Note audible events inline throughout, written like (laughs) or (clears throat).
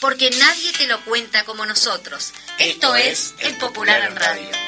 Porque nadie te lo cuenta como nosotros. Esto, es El Popular en Radio.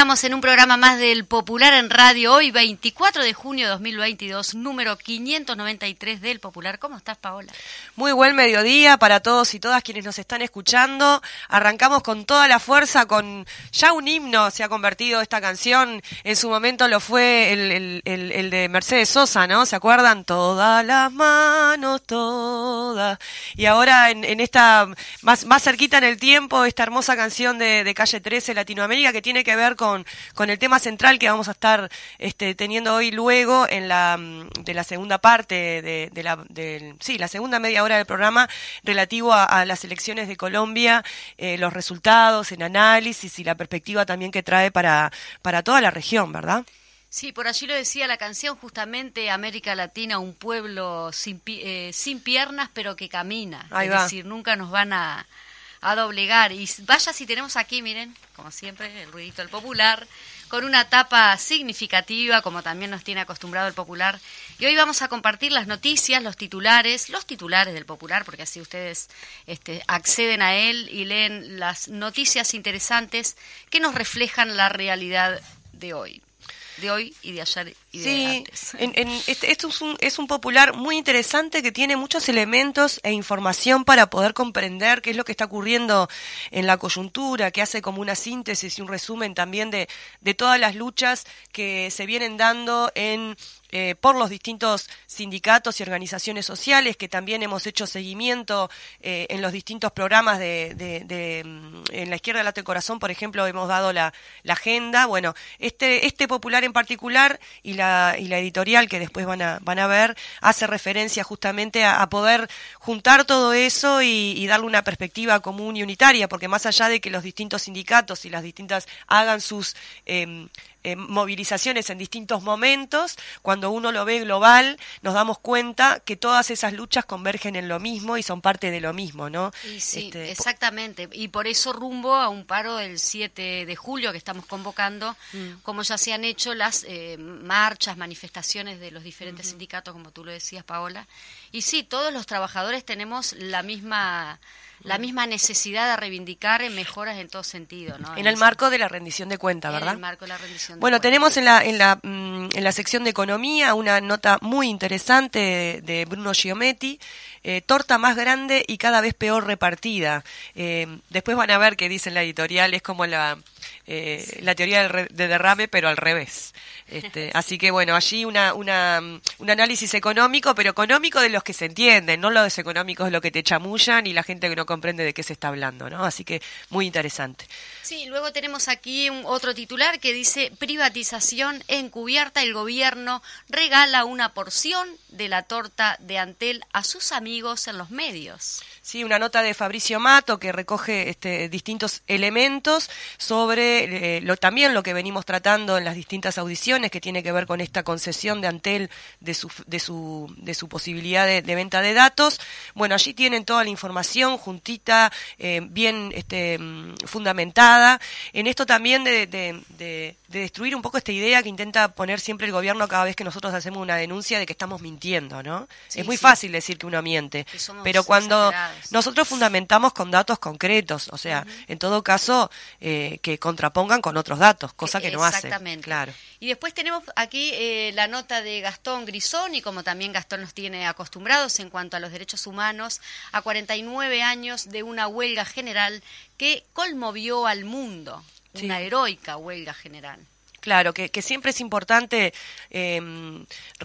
estamos en un programa más del Popular en Radio, hoy 24 de junio de 2022, número 593 del Popular. ¿Cómo estás, Paola? Muy buen mediodía para todos y todas quienes nos están escuchando. Arrancamos con toda la fuerza, con ya un himno se ha convertido esta canción. En su momento lo fue el, de Mercedes Sosa, ¿no? ¿Se acuerdan? Todas las manos, todas. Y ahora en, en esta, más, más cerquita en el tiempo, esta hermosa canción de Calle 13 Latinoamérica que tiene que ver con, con el tema central que vamos a estar este, teniendo hoy luego en la, mm, de la segunda parte de, de la, del- sí, la segunda media hora del programa relativo a, a las elecciones de Colombia, eh, los resultados en análisis y la perspectiva también que trae para, para toda la región, ¿verdad? Sí, por allí lo decía la canción, justamente América Latina, un pueblo sin, eh, sin piernas, pero que camina. Ahí es va. decir, nunca nos van a, a doblegar. Y vaya si tenemos aquí, miren, como siempre, el ruidito del popular, con una tapa significativa, como también nos tiene acostumbrado el popular. Y hoy vamos a compartir las noticias, los titulares, los titulares del popular, porque así ustedes este, acceden a él y leen las noticias interesantes que nos reflejan la realidad de hoy de hoy y de ayer y de Sí, antes. en- en- este- esto es un, es un popular muy interesante que tiene muchos elementos e información para poder comprender qué es lo que está ocurriendo en la coyuntura, que hace como una síntesis y un resumen también de, de todas las luchas que se vienen dando en eh, por los distintos sindicatos y organizaciones sociales, que también hemos hecho seguimiento eh, en los distintos programas de, de- de, mm, en la izquierda del Late Corazón, por ejemplo, hemos dado la, la agenda. Bueno, este, este popular en particular y la, y la editorial que después van a, van a ver, hace referencia justamente a, poder juntar todo eso y, y darle una perspectiva común y unitaria, porque más allá de que los distintos sindicatos y las distintas hagan sus em, eh, movilizaciones en distintos momentos, cuando uno lo ve global, nos damos cuenta que todas esas luchas convergen en lo mismo y son parte de lo mismo, ¿no? Y sí, Este, exactamente. Y por eso rumbo a un paro el 7 de julio que estamos convocando, Mm. como ya se han hecho las eh, marchas, manifestaciones de los diferentes sindicatos, como tú lo decías, Paola. Y sí, todos los trabajadores tenemos la misma la misma necesidad de reivindicar mejoras en todo sentido. ¿no? En el ese- marco de la rendición de cuenta, en ¿verdad? el marco de la rendición de Bueno, tenemos en la, en, la, mm, en la sección de economía una nota muy interesante de, de Bruno Giometti, eh, torta más grande y cada vez peor repartida. Eh, después van a ver que dice en la editorial, es como la, eh, la teoría del de derrame, pero al revés. Este, (laughs) así que bueno, allí una, una, mm, un análisis económico, pero económico de los que se entienden, no los económicos de lo que te chamullan y la gente que no comprende de qué se está hablando, ¿no? Así que muy interesante. Sí, luego tenemos aquí un otro titular que dice privatización encubierta. El gobierno regala una porción de la torta de Antel a sus amigos en los medios. Sí, una nota de Fabricio Mato que recoge este, distintos elementos sobre eh, lo, también lo que venimos tratando en las distintas audiciones que tiene que ver con esta concesión de Antel de su, de su, de su posibilidad de, de venta de datos. Bueno, allí tienen toda la información juntita, eh, bien este, mm, fundamentada. En esto también de, de- de- de destruir un poco esta idea que intenta poner siempre el gobierno cada vez que nosotros hacemos una denuncia de que estamos mintiendo, ¿no? Sí, es muy sí. fácil decir que uno miente, Que pero cuando nosotros fundamentamos con datos concretos, o sea, en todo caso, eh, que contrapongan con otros datos, cosa que no hace. Exactamente. Claro. Y después tenemos aquí eh, la nota de Gastón Grisoni, como también Gastón nos tiene acostumbrados en cuanto a los derechos humanos, a 49 años de una huelga general que conmovió al mundo, Sí. una heroica huelga general. Claro, que, que siempre es importante eh,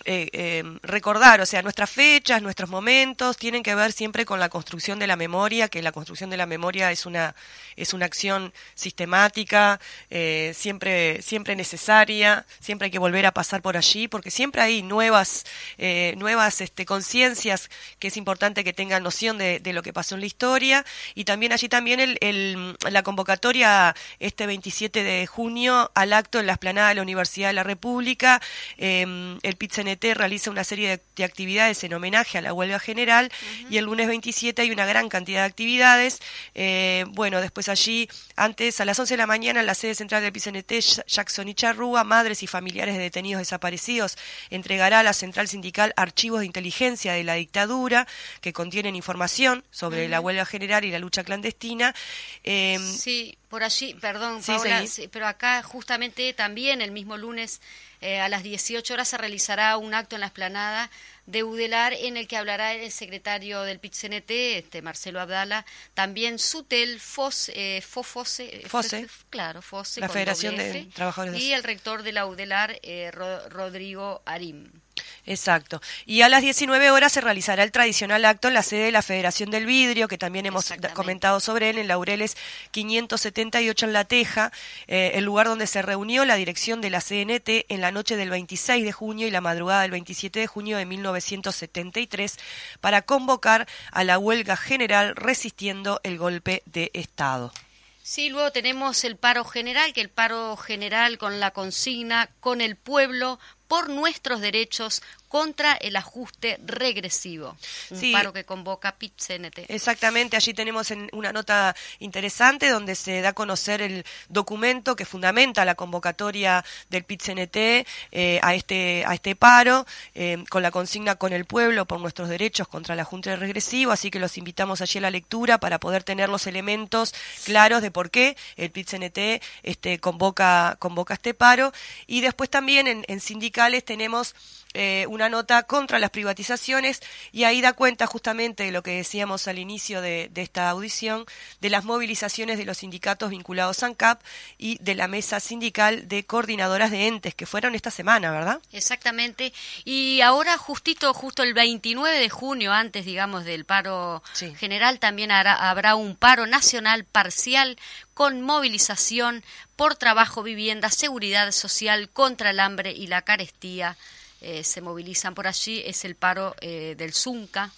eh, recordar, o sea, nuestras fechas, nuestros momentos tienen que ver siempre con la construcción de la memoria, que la construcción de la memoria es una es una acción sistemática, eh, siempre siempre necesaria, siempre hay que volver a pasar por allí, porque siempre hay nuevas eh, nuevas este, conciencias que es importante que tengan noción de, lo que pasó en la historia. Y también allí también el, el- la convocatoria este 27 de junio al acto en la explanada de la Universidad de la República. Eh, el PIT-CNT realiza una serie de, de actividades en homenaje a la huelga general y el lunes 27 hay una gran cantidad de actividades. Eh, bueno, después allí, antes a las 11 de la mañana en la sede central del PIT-CNT, Jackson y Charrúa, madres y familiares de detenidos desaparecidos, entregará a la central sindical archivos de inteligencia de la dictadura que contienen información sobre la huelga general y la lucha clandestina. Eh, Sí, por allí, perdón, Sí, sí, pero acá justamente también el mismo lunes eh, a las 18 horas se realizará un acto en la esplanada de Udelar en el que hablará el secretario del PIT-CNT, este, Marcelo Abdala, también Sutel, Fos, eh, Fofose, eh, Fose. Claro, Fose, La Federación de Trabajadores y el rector de la Udelar, eh, Ro- Rodrigo Arim. Exacto. Y a las 19 horas se realizará el tradicional acto en la sede de la Federación del Vidrio, que también hemos comentado sobre él, en Laureles 578 en La Teja, eh, el lugar donde se reunió la dirección de la CNT en la noche del 26 de junio y la madrugada del 27 de junio de 1973 para convocar a la huelga general resistiendo el golpe de Estado. Sí, luego tenemos el paro general, que el paro general con la consigna con el pueblo por nuestros derechos contra el ajuste regresivo. Un Sí. paro que convoca PIT-CNT. Exactamente, allí tenemos en una nota interesante donde se da a conocer el documento que fundamenta la convocatoria del PIT-CNT eh, a, este, a este paro, eh, con la consigna con el pueblo por nuestros derechos contra el ajuste regresivo, así que los invitamos allí a la lectura para poder tener los elementos claros de por qué el PIT-CNT este, convoca, convoca este paro. Y después también en, en sindicales tenemos eh, una nota contra las privatizaciones y ahí da cuenta justamente de lo que decíamos al inicio de, de esta audición, de las movilizaciones de los sindicatos vinculados a ANCAP y de la mesa sindical de coordinadoras de entes que fueron esta semana, ¿verdad? Exactamente. Y ahora justito, justo el 29 de junio, antes, digamos, del paro Sí. general, también hará- habrá un paro nacional parcial con movilización por trabajo, vivienda, seguridad social, contra el hambre y la carestía. Eh, se movilizan por allí, es el paro eh, del Zunca.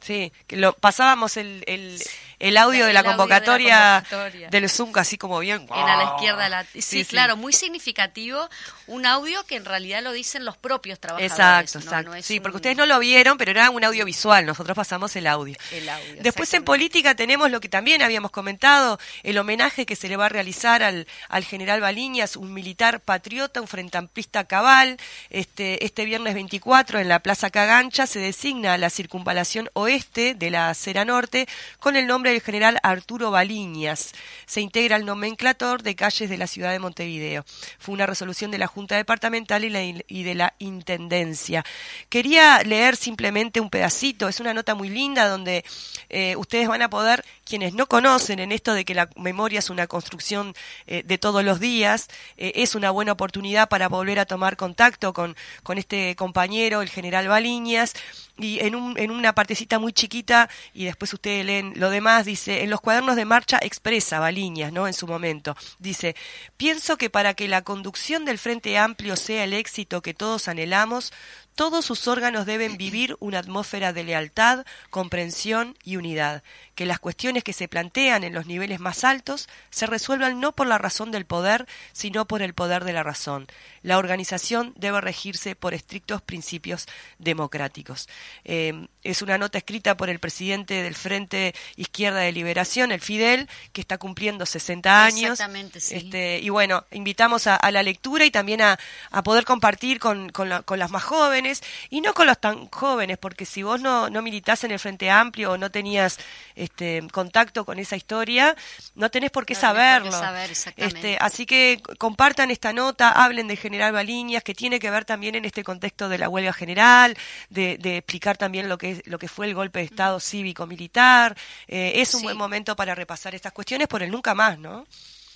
Sí, que lo pasábamos el, el, el audio de la audio de la convocatoria del Zoom así como bien. En a la izquierda. La, sí, Sí, sí. claro, muy significativo. Un audio que en realidad lo dicen los propios trabajadores. Exacto, ¿no? exacto. No es sí, porque ustedes no lo vieron, pero era un audiovisual, nosotros pasamos el audio. El audio, Después en política tenemos lo que también habíamos comentado, el homenaje que se le va a realizar al, al general Baliñas, un militar patriota, un frentamplista cabal. Este, este viernes 24 en la Plaza Cagancha se designa la circunvalación oeste de la acera norte con el nombre del general Arturo Baliñas. Se integra al nomenclator de calles de la ciudad de Montevideo. Fue una resolución de la Junta Departamental y de la Intendencia. Quería leer simplemente un pedacito, es una nota muy linda donde eh, ustedes van a poder, quienes no conocen en esto de que la memoria es una construcción eh, de todos los días, eh, es una buena oportunidad para volver a tomar contacto con, con este compañero, el general Baliñas, y en, un, en una partecita muy chiquita, y después ustedes leen lo demás, dice, en los cuadernos de marcha expresa Baliñas, ¿no? En su momento, dice, pienso que para que la conducción del Frente Amplio sea el éxito que todos anhelamos, todos sus órganos deben (clears throat) vivir una atmósfera de lealtad, comprensión y unidad, que las cuestiones que se plantean en los niveles más altos se resuelvan no por la razón del poder, sino por el poder de la razón. La organización debe regirse por estrictos principios democráticos. Eh, es una nota escrita por el presidente del Frente Izquierda de Liberación, el Fidel, que está cumpliendo 60 años. Exactamente, sí. Este, y bueno, invitamos a, a la lectura y también a, a poder compartir con, con, la- con las más jóvenes y no con los tan jóvenes, porque si vos no, no militás en el Frente Amplio o no tenías este, contacto con esa historia, no tenés por qué No tenés por qué saberlo. saber, exactamente. Este, así que compartan esta nota, hablen del general Baliñas, que tiene que ver también en este contexto de la huelga general, de, de explicar también lo que, es, lo que fue el golpe de Estado cívico-militar. Eh, es un Sí. buen momento para repasar estas cuestiones por el nunca más, ¿no?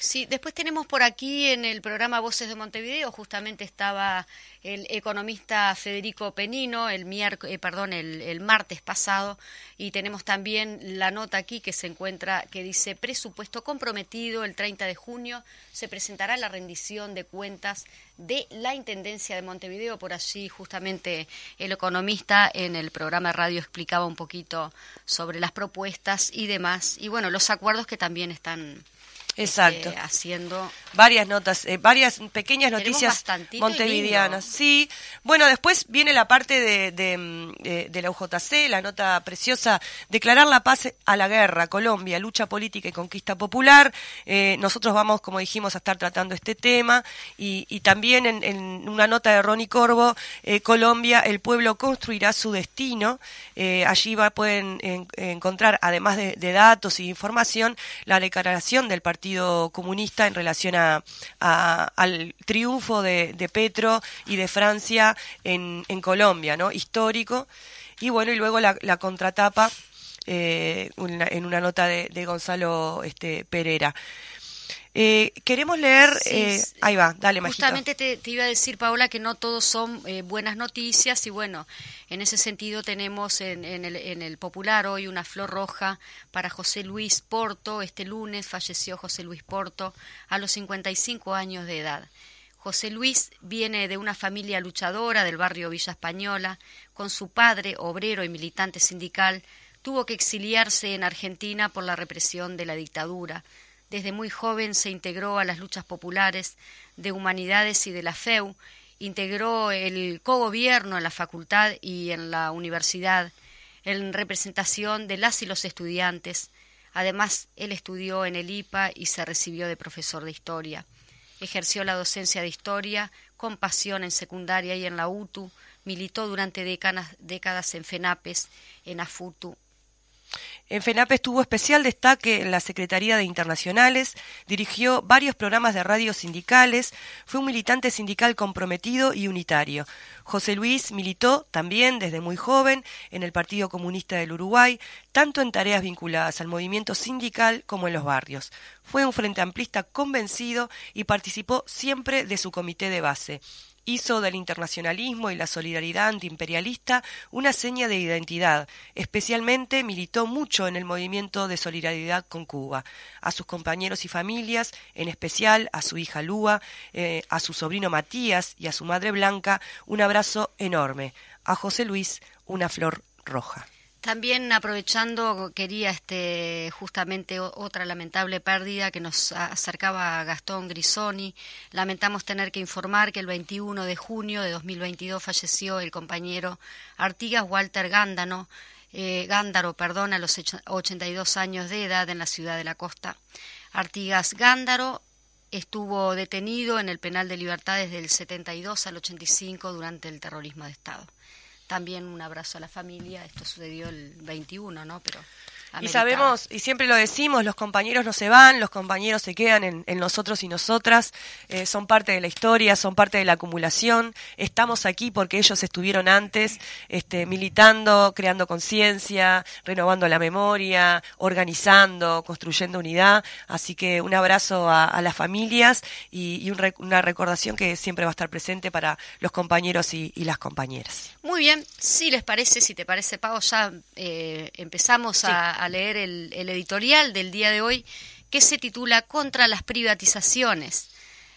Sí, después tenemos por aquí en el programa Voces de Montevideo, justamente estaba el economista Federico Penino el eh, perdón, el, el martes pasado y tenemos también la nota aquí que se encuentra que dice presupuesto comprometido el 30 de junio se presentará la rendición de cuentas de la Intendencia de Montevideo por allí justamente el economista en el programa radio explicaba un poquito sobre las propuestas y demás y bueno, los acuerdos que también están Exacto. haciendo varias notas, eh, varias pequeñas noticias montevideanas. Sí, bueno, después viene la parte de, de, mm, eh, de la UJC, la nota preciosa, declarar la paz a la guerra, Colombia, lucha política y conquista popular. Eh, nosotros vamos, como dijimos, a estar tratando este tema y, y también en, en una nota de Ronnie Corvo, eh, Colombia, el pueblo construirá su destino. Allí va, pueden en- encontrar, además de, de datos y información, la declaración del Partido Comunista en relación a, al triunfo de, Petro y de Francia en, en Colombia, ¿no? Histórico. Y bueno, y luego la, contratapa eh, en una nota de, de Gonzalo este, Pereira. Eh, queremos leer, Sí, eh, ahí va, dale, Majito. Justamente te, te iba a decir, Paola, que no todos son eh, buenas noticias y bueno, en ese sentido tenemos en, en el, en el Popular hoy una flor roja para José Luis Porto. Este lunes falleció José Luis Porto a los 55 años de edad. José Luis viene de una familia luchadora del barrio Villa Española. Con su padre, obrero y militante sindical, tuvo que exiliarse en Argentina por la represión de la dictadura. Desde muy joven se integró a las luchas populares de humanidades y de la FEU, integró el cogobierno en la facultad y en la universidad en representación de las y los estudiantes. Además, él estudió en el IPA y se recibió de profesor de historia. Ejerció la docencia de historia con pasión en secundaria y en la UTU. Militó durante décadas, en FENAPES, en AFUTU, En FENAPES tuvo especial destaque en la Secretaría de Internacionales, dirigió varios programas de radio sindicales, fue un militante sindical comprometido y unitario. José Luis militó también desde muy joven en el Partido Comunista del Uruguay, tanto en tareas vinculadas al movimiento sindical como en los barrios. Fue un frente amplista convencido y participó siempre de su comité de base hizo del internacionalismo y la solidaridad antiimperialista una seña de identidad. Especialmente militó mucho en el movimiento de solidaridad con Cuba. A sus compañeros y familias, en especial a su hija Lúa, eh, a su sobrino Matías y a su madre Blanca, un abrazo enorme. A José Luis, una flor roja. También aprovechando, quería este, justamente otra lamentable pérdida que nos acercaba Gastón Grisoni. Lamentamos tener que informar que el 21 de junio de 2022 falleció el compañero Artigas Walter Gándano, eh, Gándaro, perdón, a los ocho- 82 años de edad en la ciudad de la costa. Artigas Gándaro estuvo detenido en el penal de libertad desde el 72 al 85 durante el terrorismo de Estado. También un abrazo a la familia. Esto sucedió el 21, ¿no? Pero Y sabemos, y siempre lo decimos, los compañeros no se van, los compañeros se quedan en, en nosotros y nosotras, eh, son parte de la historia, son parte de la acumulación, estamos aquí porque ellos estuvieron antes este, militando, creando conciencia, renovando la memoria, organizando, construyendo unidad, así que un abrazo a, a las familias y, y un re- una recordación que siempre va a estar presente para los compañeros y, y las compañeras. Muy bien, si les parece, si te parece, Pau, ya eh, empezamos a, a leer el, editorial del día de hoy que se titula Contra las privatizaciones.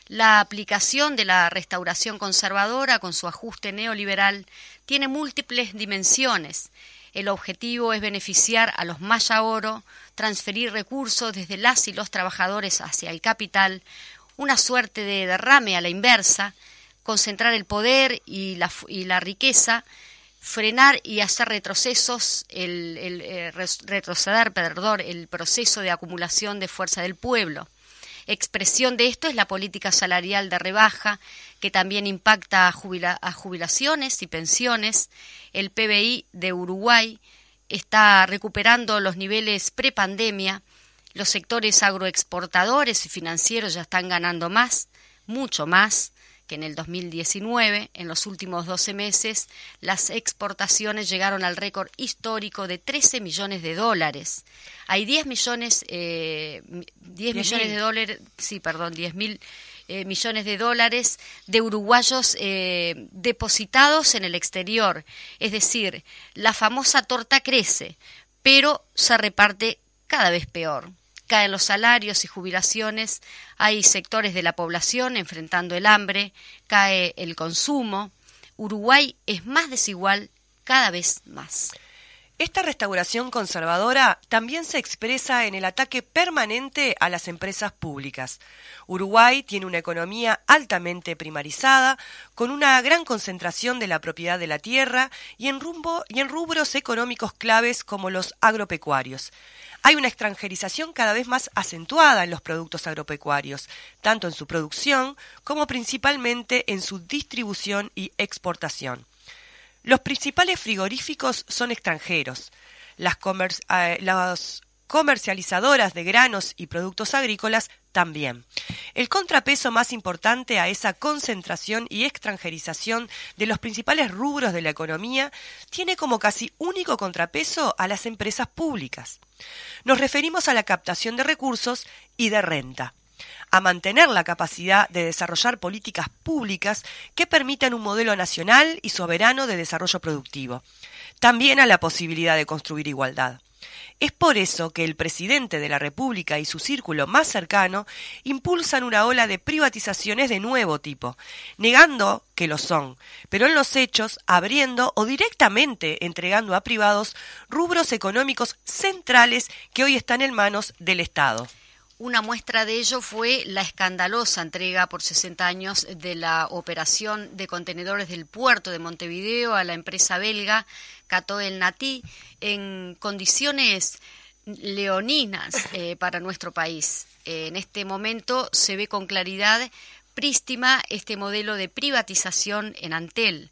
La aplicación de la restauración conservadora con su ajuste neoliberal tiene múltiples dimensiones. El objetivo es beneficiar a los maya oro, transferir recursos desde las y los trabajadores hacia el capital, una suerte de derrame a la inversa, concentrar el poder y la, y la riqueza, frenar y hacer retrocesos, el, eh, retroceder, perdón, el proceso de acumulación de fuerza del pueblo. Expresión de esto es la política salarial de rebaja, que también impacta a, a jubilaciones y pensiones. El PBI de Uruguay está recuperando los niveles prepandemia. Los sectores agroexportadores y financieros ya están ganando más, mucho más que en el 2019. En los últimos 12 meses, las exportaciones llegaron al récord histórico de 13 millones de dólares. Hay 10 millones, eh, 10 10 millones mil. de dólares, sí, perdón, 10 mil eh, millones de dólares de uruguayos eh, depositados en el exterior. Es decir, la famosa torta crece, pero se reparte cada vez peor. Caen los salarios y jubilaciones, hay sectores de la población enfrentando el hambre, cae el consumo. Uruguay es más desigual cada vez más. Esta restauración conservadora también se expresa en el ataque permanente a las empresas públicas. Uruguay tiene una economía altamente primarizada, con una gran concentración de la propiedad de la tierra y en, rumbo, y en rubros económicos claves como los agropecuarios. Hay una extranjerización cada vez más acentuada en los productos agropecuarios, tanto en su producción como principalmente en su distribución y exportación. Los principales frigoríficos son extranjeros. Eh, las comercializadoras de granos y productos agrícolas también. El contrapeso más importante a esa concentración y extranjerización de los principales rubros de la economía tiene como casi único contrapeso a las empresas públicas. Nos referimos a la captación de recursos y de renta a mantener la capacidad de desarrollar políticas públicas que permitan un modelo nacional y soberano de desarrollo productivo. También a la posibilidad de construir igualdad. Es por eso que el presidente de la República y su círculo más cercano impulsan una ola de privatizaciones de nuevo tipo, negando que lo son, pero en los hechos abriendo o directamente entregando a privados rubros económicos centrales que hoy están en manos del Estado. Una muestra de ello fue la escandalosa entrega por 60 años de la operación de contenedores del puerto de Montevideo a la empresa belga Catoel Nati en condiciones leoninas eh, para nuestro país. En este momento se ve con claridad prístima este modelo de privatización en Antel.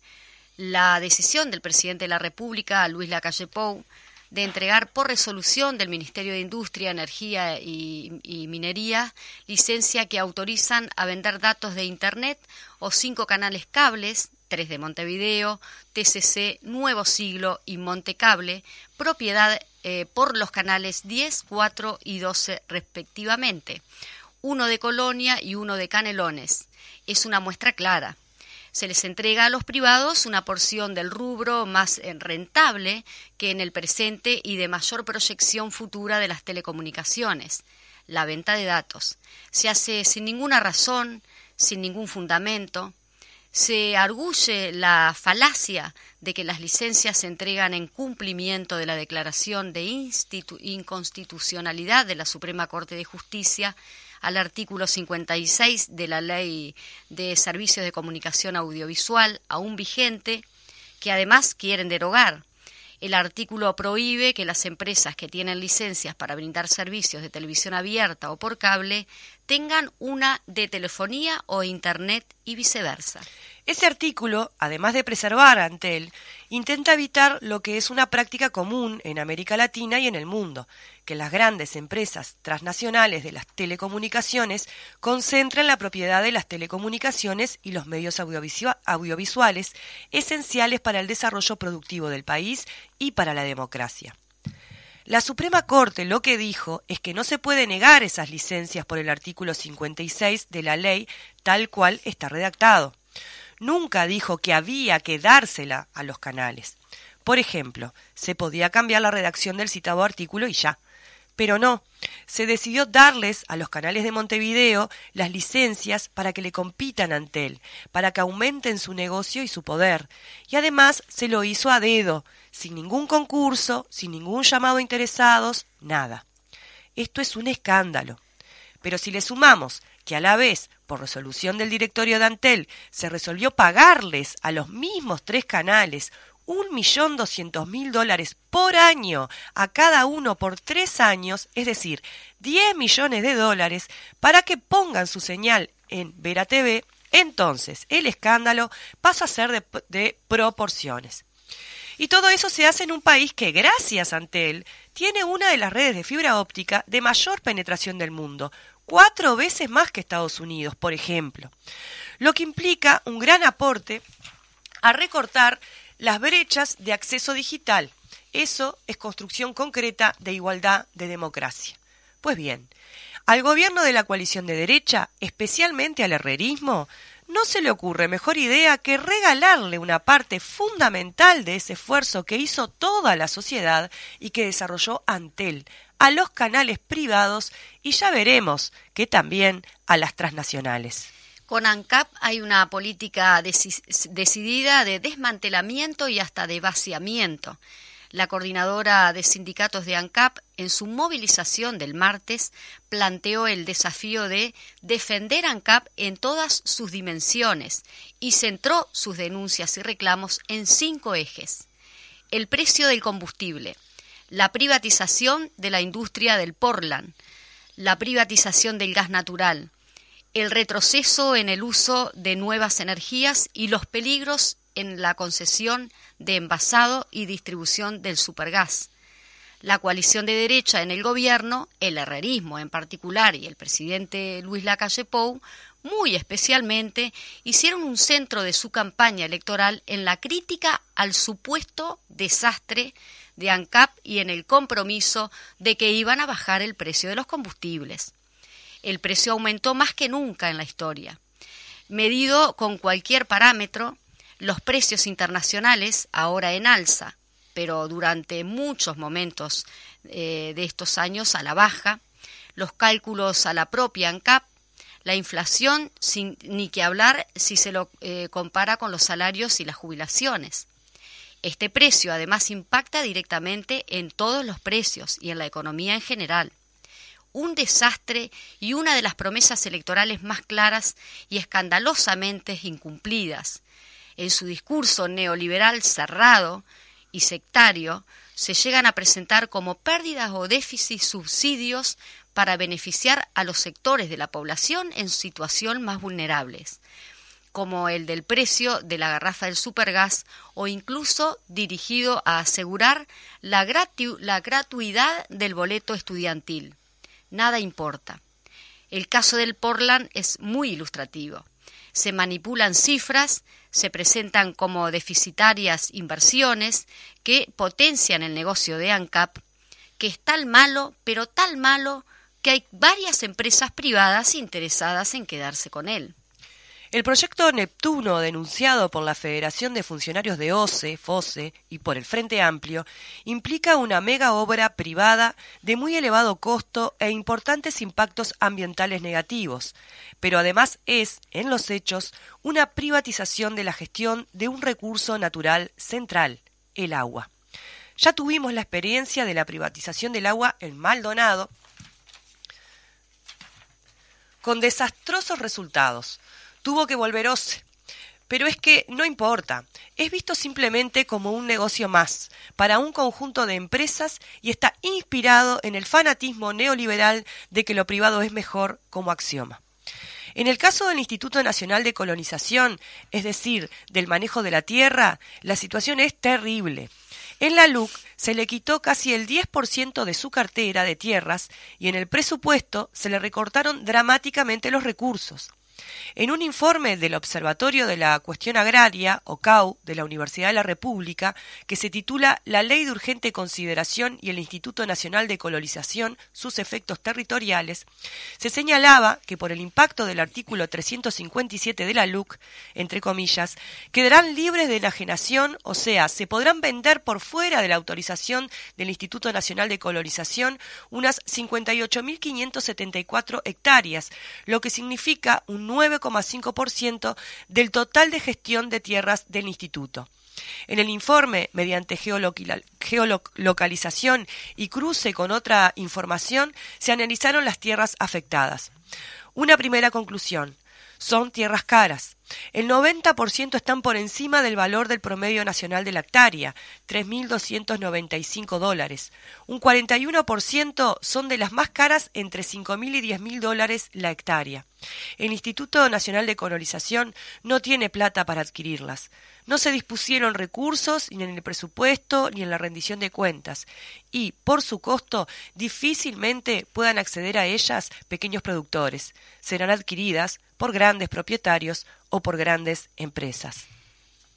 La decisión del presidente de la República, Luis Lacalle Pou, de entregar por resolución del Ministerio de Industria, Energía y, Minería licencia que autorizan a vender datos de Internet o cinco canales cables, tres de Montevideo, TCC, Nuevo Siglo y Montecable, propiedad eh, por los canales 10, 4 y 12 respectivamente, uno de Colonia y uno de Canelones. Es una muestra clara se les entrega a los privados una porción del rubro más eh, rentable que en el presente y de mayor proyección futura de las telecomunicaciones, la venta de datos. Se hace sin ninguna razón, sin ningún fundamento. Se arguye la falacia de que las licencias se entregan en cumplimiento de la declaración de inconstitucionalidad de la Suprema Corte de Justicia al artículo 56 de la Ley de Servicios de Comunicación Audiovisual, aún vigente, que además quieren derogar. El artículo prohíbe que las empresas que tienen licencias para brindar servicios de televisión abierta o por cable tengan una de telefonía o internet y viceversa. Ese artículo, además de preservar a Antel, intenta evitar lo que es una práctica común en América Latina y en el mundo, que las grandes empresas transnacionales de las telecomunicaciones concentren la propiedad de las telecomunicaciones y los medios audiovisuales, audiovisuales esenciales para el desarrollo productivo del país y para la democracia. La Suprema Corte lo que dijo es que no se puede negar esas licencias por el artículo 56 de la ley tal cual está redactado nunca dijo que había que dársela a los canales. Por ejemplo, se podía cambiar la redacción del citado artículo y ya. Pero no, se decidió darles a los canales de Montevideo las licencias para que le compitan ante él, para que aumenten su negocio y su poder. Y además se lo hizo a dedo, sin ningún concurso, sin ningún llamado a interesados, nada. Esto es un escándalo. Pero si le sumamos que a la vez, por resolución del directorio de Antel, se resolvió pagarles a los mismos tres canales un millón doscientos mil dólares por año a cada uno por tres años, es decir, diez millones de dólares, para que pongan su señal en Vera TV, entonces el escándalo pasa a ser de, de proporciones. Y todo eso se hace en un país que, gracias a Antel, tiene una de las redes de fibra óptica de mayor penetración del mundo, cuatro veces más que Estados Unidos, por ejemplo, lo que implica un gran aporte a recortar las brechas de acceso digital. Eso es construcción concreta de igualdad de democracia. Pues bien, al gobierno de la coalición de derecha, especialmente al herrerismo, no se le ocurre mejor idea que regalarle una parte fundamental de ese esfuerzo que hizo toda la sociedad y que desarrolló Antel, a los canales privados y ya veremos que también a las transnacionales. Con ANCAP hay una política decidida de desmantelamiento y hasta de vaciamiento. La coordinadora de sindicatos de ANCAP, en su movilización del martes, planteó el desafío de defender ANCAP en todas sus dimensiones y centró sus denuncias y reclamos en cinco ejes. El precio del combustible, la privatización de la industria del Portland, la privatización del gas natural, el retroceso en el uso de nuevas energías y los peligros en la concesión de envasado y distribución del supergas. La coalición de derecha en el gobierno, el herrerismo en particular y el presidente Luis Lacalle Pou, muy especialmente, hicieron un centro de su campaña electoral en la crítica al supuesto desastre de ANCAP y en el compromiso de que iban a bajar el precio de los combustibles. El precio aumentó más que nunca en la historia. Medido con cualquier parámetro, los precios internacionales, ahora en alza, pero durante muchos momentos eh, de estos años a la baja, los cálculos a la propia ANCAP, la inflación, sin ni que hablar si se lo eh, compara con los salarios y las jubilaciones. Este precio además impacta directamente en todos los precios y en la economía en general. Un desastre y una de las promesas electorales más claras y escandalosamente incumplidas. En su discurso neoliberal cerrado y sectario, se llegan a presentar como pérdidas o déficit subsidios para beneficiar a los sectores de la población en situación más vulnerables como el del precio de la garrafa del supergas o incluso dirigido a asegurar la, la gratuidad del boleto estudiantil. Nada importa. El caso del Portland es muy ilustrativo. Se manipulan cifras, se presentan como deficitarias inversiones que potencian el negocio de ANCAP, que es tal malo, pero tal malo, que hay varias empresas privadas interesadas en quedarse con él. El proyecto Neptuno, denunciado por la Federación de Funcionarios de OCE, FOSE y por el Frente Amplio, implica una mega obra privada de muy elevado costo e importantes impactos ambientales negativos, pero además es, en los hechos, una privatización de la gestión de un recurso natural central, el agua. Ya tuvimos la experiencia de la privatización del agua en Maldonado, con desastrosos resultados tuvo que volver OCE. pero es que no importa, es visto simplemente como un negocio más para un conjunto de empresas y está inspirado en el fanatismo neoliberal de que lo privado es mejor como axioma. En el caso del Instituto Nacional de Colonización, es decir, del manejo de la tierra, la situación es terrible. En la LUC se le quitó casi el 10% de su cartera de tierras y en el presupuesto se le recortaron dramáticamente los recursos. En un informe del Observatorio de la Cuestión Agraria, OCAU, de la Universidad de la República, que se titula La Ley de Urgente Consideración y el Instituto Nacional de Colonización, sus efectos territoriales, se señalaba que por el impacto del artículo 357 de la LUC, entre comillas, quedarán libres de enajenación, o sea, se podrán vender por fuera de la autorización del Instituto Nacional de Colonización unas 58.574 hectáreas, lo que significa un 9,5% del total de gestión de tierras del instituto. En el informe, mediante geolocalización y cruce con otra información, se analizaron las tierras afectadas. Una primera conclusión. Son tierras caras. El 90% están por encima del valor del promedio nacional de la hectárea, 3.295 dólares. Un 41% son de las más caras entre 5.000 y 10.000 dólares la hectárea. El Instituto Nacional de Colonización no tiene plata para adquirirlas. No se dispusieron recursos ni en el presupuesto ni en la rendición de cuentas y, por su costo, difícilmente puedan acceder a ellas pequeños productores. Serán adquiridas por grandes propietarios por grandes empresas.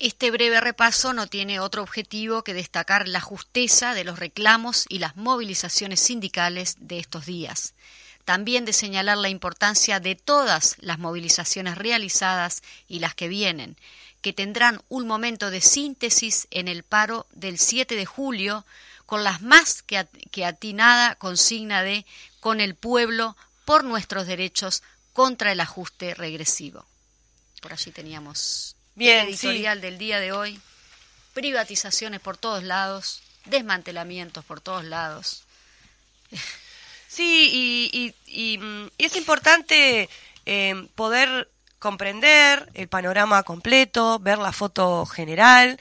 Este breve repaso no tiene otro objetivo que destacar la justeza de los reclamos y las movilizaciones sindicales de estos días. También de señalar la importancia de todas las movilizaciones realizadas y las que vienen, que tendrán un momento de síntesis en el paro del 7 de julio, con las más que atinada consigna de con el pueblo por nuestros derechos contra el ajuste regresivo. Por allí teníamos Bien, el editorial del día de hoy. Privatizaciones por todos lados, desmantelamientos por todos lados. Sí, y, y- y, mm, es importante eh, poder comprender el panorama completo, ver la foto general,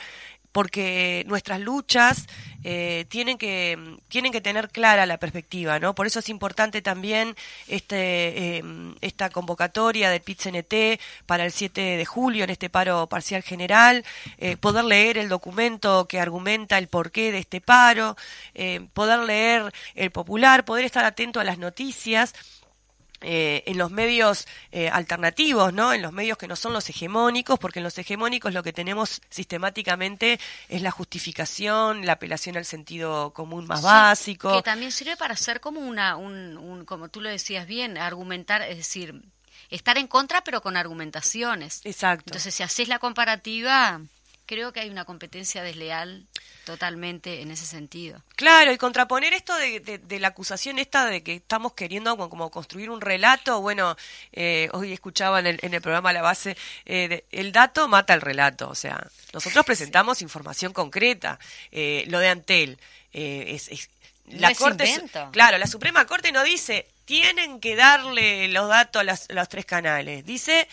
porque nuestras luchas eh, tienen que tienen que tener clara la perspectiva, ¿no? Por eso es importante también este eh, esta convocatoria del PIT-CNT para el 7 de julio en este paro parcial general, eh, poder leer el documento que argumenta el porqué de este paro, eh, poder leer el popular, poder estar atento a las noticias eh, en los medios eh, alternativos, ¿no? En los medios que no son los hegemónicos, porque en los hegemónicos lo que tenemos sistemáticamente es la justificación, la apelación al sentido común más Sí, básico. Que también sirve para hacer como una, un, un- como tú lo decías bien, argumentar, es decir, estar en contra pero con argumentaciones. Exacto. Entonces, si haces la comparativa, creo que hay una competencia desleal totalmente en ese sentido. Claro, y contraponer esto de, de- de la acusación esta de que estamos queriendo como, como construir un relato, bueno, eh, hoy escuchaba en el, en el programa La Base, eh, de- el dato mata el relato, o sea, nosotros presentamos información concreta, eh, lo de Antel, eh, es, es- No es invento. claro, la Suprema Corte no dice tienen que darle los datos a, las- a los tres canales, dice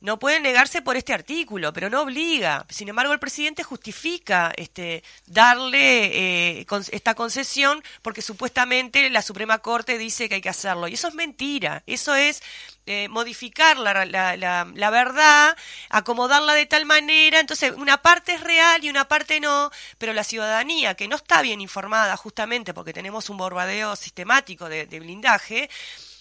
no pueden negarse por este artículo, pero no obliga. Sin embargo, el presidente justifica este, darle eh, esta concesión porque supuestamente la Suprema Corte dice que hay que hacerlo. Y eso es mentira. Eso es eh, modificar la, verdad, acomodarla de tal manera. Entonces, una parte es real y una parte no, pero la ciudadanía que no está bien informada justamente porque tenemos un borbadeo sistemático de, de blindaje,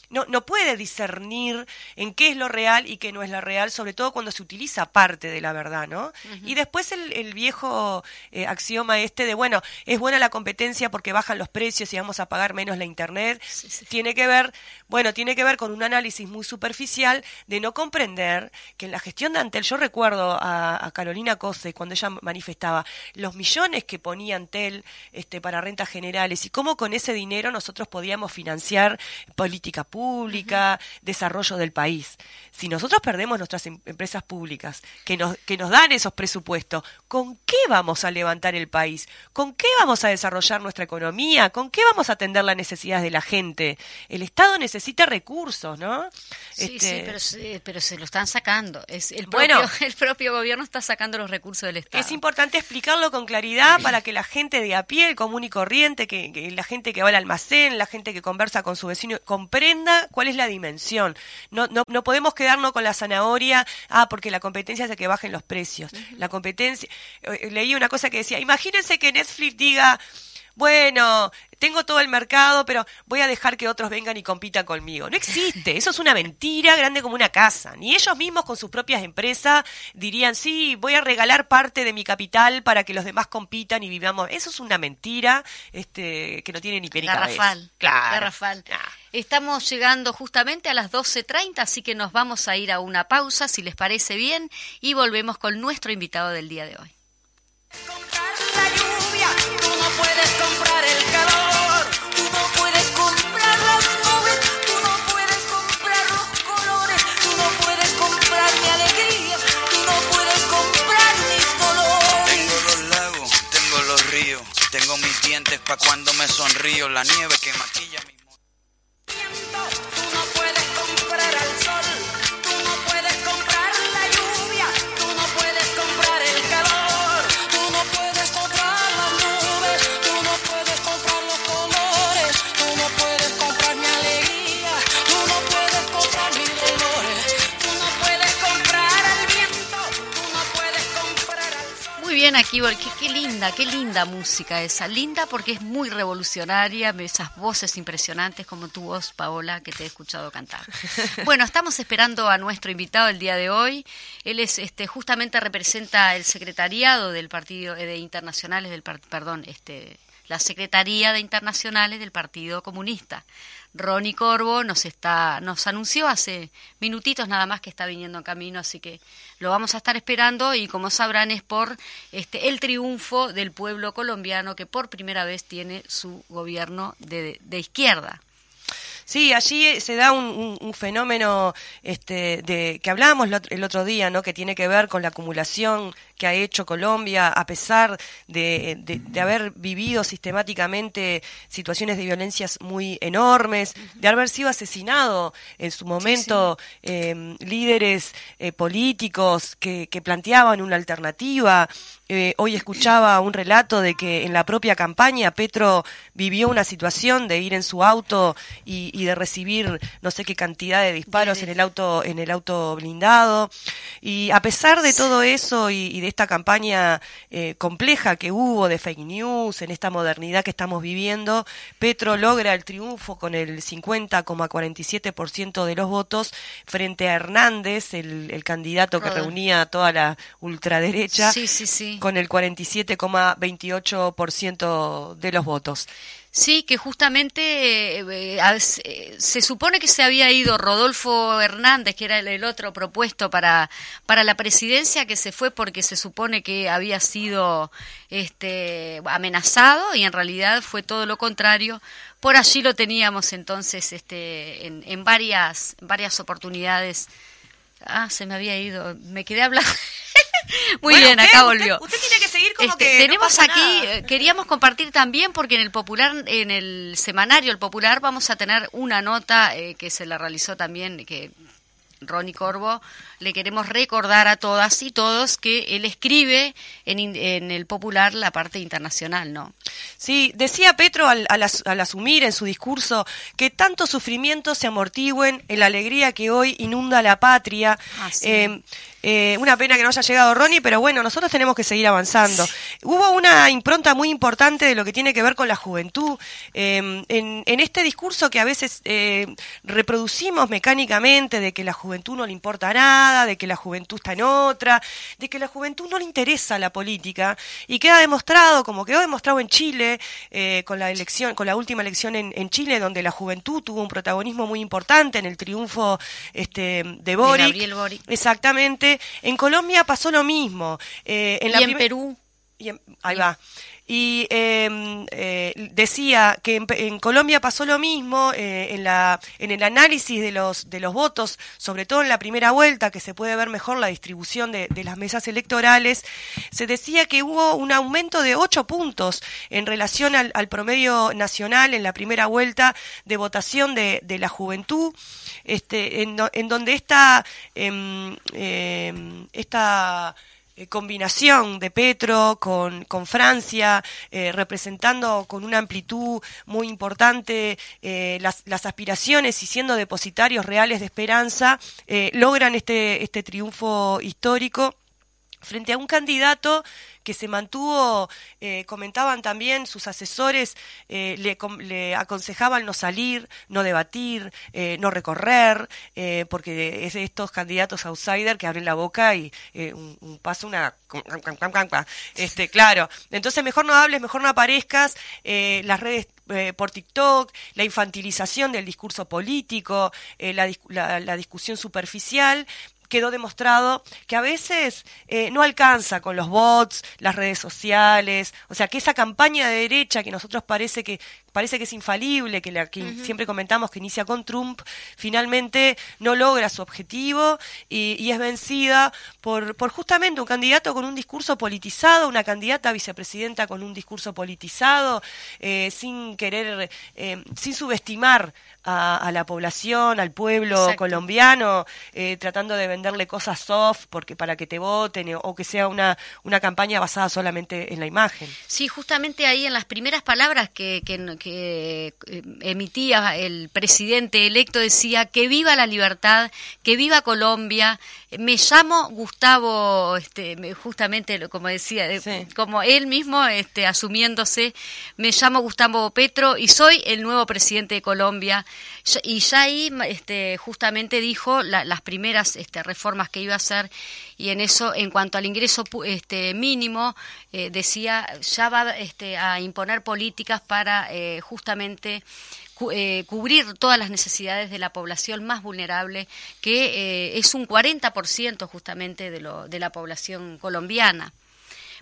no, no puede discernir en qué es lo real y qué no es lo real, sobre todo cuando se utiliza parte de la verdad, ¿no? Y después el, el viejo eh, axioma este de, bueno, es buena la competencia porque bajan los precios y vamos a pagar menos la Internet, Sí, sí. tiene que ver, bueno, tiene que ver con un análisis muy superficial de no comprender que en la gestión de Antel, yo recuerdo a, a Carolina Cose cuando ella manifestaba los millones que ponía Antel este, para rentas generales y cómo con ese dinero nosotros podíamos financiar política pública pública, desarrollo del país. Si nosotros perdemos nuestras em- empresas públicas que nos, que nos dan esos presupuestos, ¿con qué vamos a levantar el país? ¿Con qué vamos a desarrollar nuestra economía? ¿Con qué vamos a atender las necesidades de la gente? El Estado necesita recursos, ¿no? Sí, Este, sí, pero se, pero se lo están sacando. Es el, Bueno. propio, (laughs) el propio gobierno está sacando los recursos del Estado. Es importante explicarlo con claridad para que la gente de a pie, el común y corriente, que, que la gente que va al almacén, la gente que conversa con su vecino, comprenda cuál es la dimensión. No, no, no podemos quedarnos con la zanahoria, ah, porque la competencia hace que bajen los precios. La competencia, eh, leí una cosa que decía, imagínense que Netflix diga, bueno, tengo todo el mercado, pero voy a dejar que otros vengan y compitan conmigo. No existe, eso es una mentira grande como una casa. Ni ellos mismos con sus propias empresas dirían, sí, voy a regalar parte de mi capital para que los demás compitan y vivamos. Eso es una mentira este, que no tiene ni cabeza. Garrafal. Claro. Garrafal. Ah. Estamos llegando justamente a las 12.30, así que nos vamos a ir a una pausa, si les parece bien, y volvemos con nuestro invitado del día de hoy. comprar la lluvia, tú no puedes comprar el calor, tengo mis dientes pa' cuando me sonrío, la nieve que maquilla mi aquí, qué, qué linda, qué linda música esa. Linda porque es muy revolucionaria, esas voces impresionantes como tu voz, Paola, que te he escuchado cantar. (laughs) Bueno, estamos esperando a nuestro invitado el día de hoy. Él es, este, justamente representa el secretariado del Partido eh, de Internacionales del, perdón, este, la Secretaría de Internacionales del Partido Comunista. Ronnie Corvo nos está, nos anunció hace minutitos nada más que está viniendo en camino, así que lo vamos a estar esperando y como sabrán es por este el triunfo del pueblo colombiano que por primera vez tiene su gobierno de, de izquierda. Sí, allí eh, se da un, un- un fenómeno este, de que hablábamos el otro- día, ¿no? que tiene que ver con la acumulación que ha hecho Colombia a pesar de, de- de haber vivido sistemáticamente situaciones de violencias muy enormes, de haber sido asesinado en su momento eh, líderes eh, políticos que, que planteaban una alternativa. Eh, hoy escuchaba un relato de que en la propia campaña Petro vivió una situación de ir en su auto y, y de recibir no sé qué cantidad de disparos en el auto en el auto blindado y a pesar de todo eso y, y de esta campaña eh, compleja que hubo de fake news en esta modernidad que estamos viviendo Petro logra el triunfo con el 50,47% de los votos frente a Hernández el, el candidato que Roder. reunía a toda la ultraderecha Sí, sí, sí. Con el 47,28% de los votos. Sí, que justamente eh, eh, se se supone que se había ido Rodolfo Hernández, que era el, el otro propuesto para, para la presidencia, que se fue porque se supone que había sido este, amenazado y en realidad fue todo lo contrario. Por allí lo teníamos entonces este, en, en varias, varias oportunidades. Ah, se me había ido, me quedé hablando. (laughs) (laughs) Muy Bueno, bien, usted- acá volvió. Usted, tiene que seguir como Este, que tenemos aquí, nada. eh, queríamos compartir también, porque en el popular, en el semanario El Popular, vamos a tener una nota eh, que se la realizó también, que Ronnie Corvo, le queremos recordar a todas y todos que él escribe en, en el Popular la parte internacional, ¿no? Sí, decía Petro al, al as- al asumir en su discurso que tantos sufrimientos se amortigüen en la alegría que hoy inunda la patria. Ah, sí. Eh, eh, una pena que no haya llegado Ronnie, pero bueno, nosotros tenemos que seguir avanzando. Hubo una impronta muy importante de lo que tiene que ver con la juventud. Eh, en, en este discurso que a veces eh, reproducimos mecánicamente de que la juventud no le importa nada, de que la juventud está en otra, de que la juventud no le interesa la política y queda demostrado, como quedó demostrado en Chile, eh, con la elección, con la última elección en, en Chile, donde la juventud tuvo un protagonismo muy importante en el triunfo este, de Boric. Gabriel Boric. Exactamente. En Colombia pasó lo mismo. Eh, en la y en primer- Perú, Y en- ahí va. Y eh, eh, decía que en, Colombia pasó lo mismo eh, en, la, en el análisis de los, de los votos, sobre todo en la primera vuelta, que se puede ver mejor la distribución de, de las mesas electorales, se decía que hubo un aumento de ocho puntos en relación al, al promedio nacional en la primera vuelta de votación de, de la juventud, este, en, en donde esta, em, em, esta eh, combinación de Petro con, con Francia, eh, representando con una amplitud muy importante eh, las, las aspiraciones y siendo depositarios reales de esperanza, logran este, este triunfo histórico frente a un candidato que se mantuvo, eh, comentaban también sus asesores, eh, le, le aconsejaban no salir, no debatir, eh, no recorrer, porque es estos candidatos outsider que abren la boca y un, un paso, una... Este, claro. Entonces mejor no hables, mejor no aparezcas, las redes por TikTok, la infantilización del discurso político, la, la- la discusión superficial, quedó demostrado que a veces eh, no alcanza con los bots, las redes sociales, o sea que esa campaña de derecha que nosotros parece que parece que es infalible, que la que siempre comentamos que inicia con Trump, finalmente no logra su objetivo y, y es vencida por, por justamente un candidato con un discurso politizado, una candidata a vicepresidenta con un discurso politizado, eh, sin querer, eh, sin subestimar a, a la población, al pueblo Exacto. colombiano, eh, tratando de venderle cosas soft porque para que te voten o que sea una, una campaña basada solamente en la imagen. Sí, justamente ahí en las primeras palabras que, que- que, eh, emitía el presidente electo decía que viva la libertad, que viva Colombia. Me llamo Gustavo, este, me- justamente como decía, eh, Sí. como él mismo este, asumiéndose, me llamo Gustavo Petro y soy el nuevo presidente de Colombia. Y ya ahí este, justamente dijo la- las primeras este, reformas que iba a hacer y en eso, en cuanto al ingreso este, mínimo, eh, decía, ya va este, a imponer políticas para eh, justamente eh, cubrir todas las necesidades de la población más vulnerable, que eh, es un 40% justamente de, lo, de la población colombiana.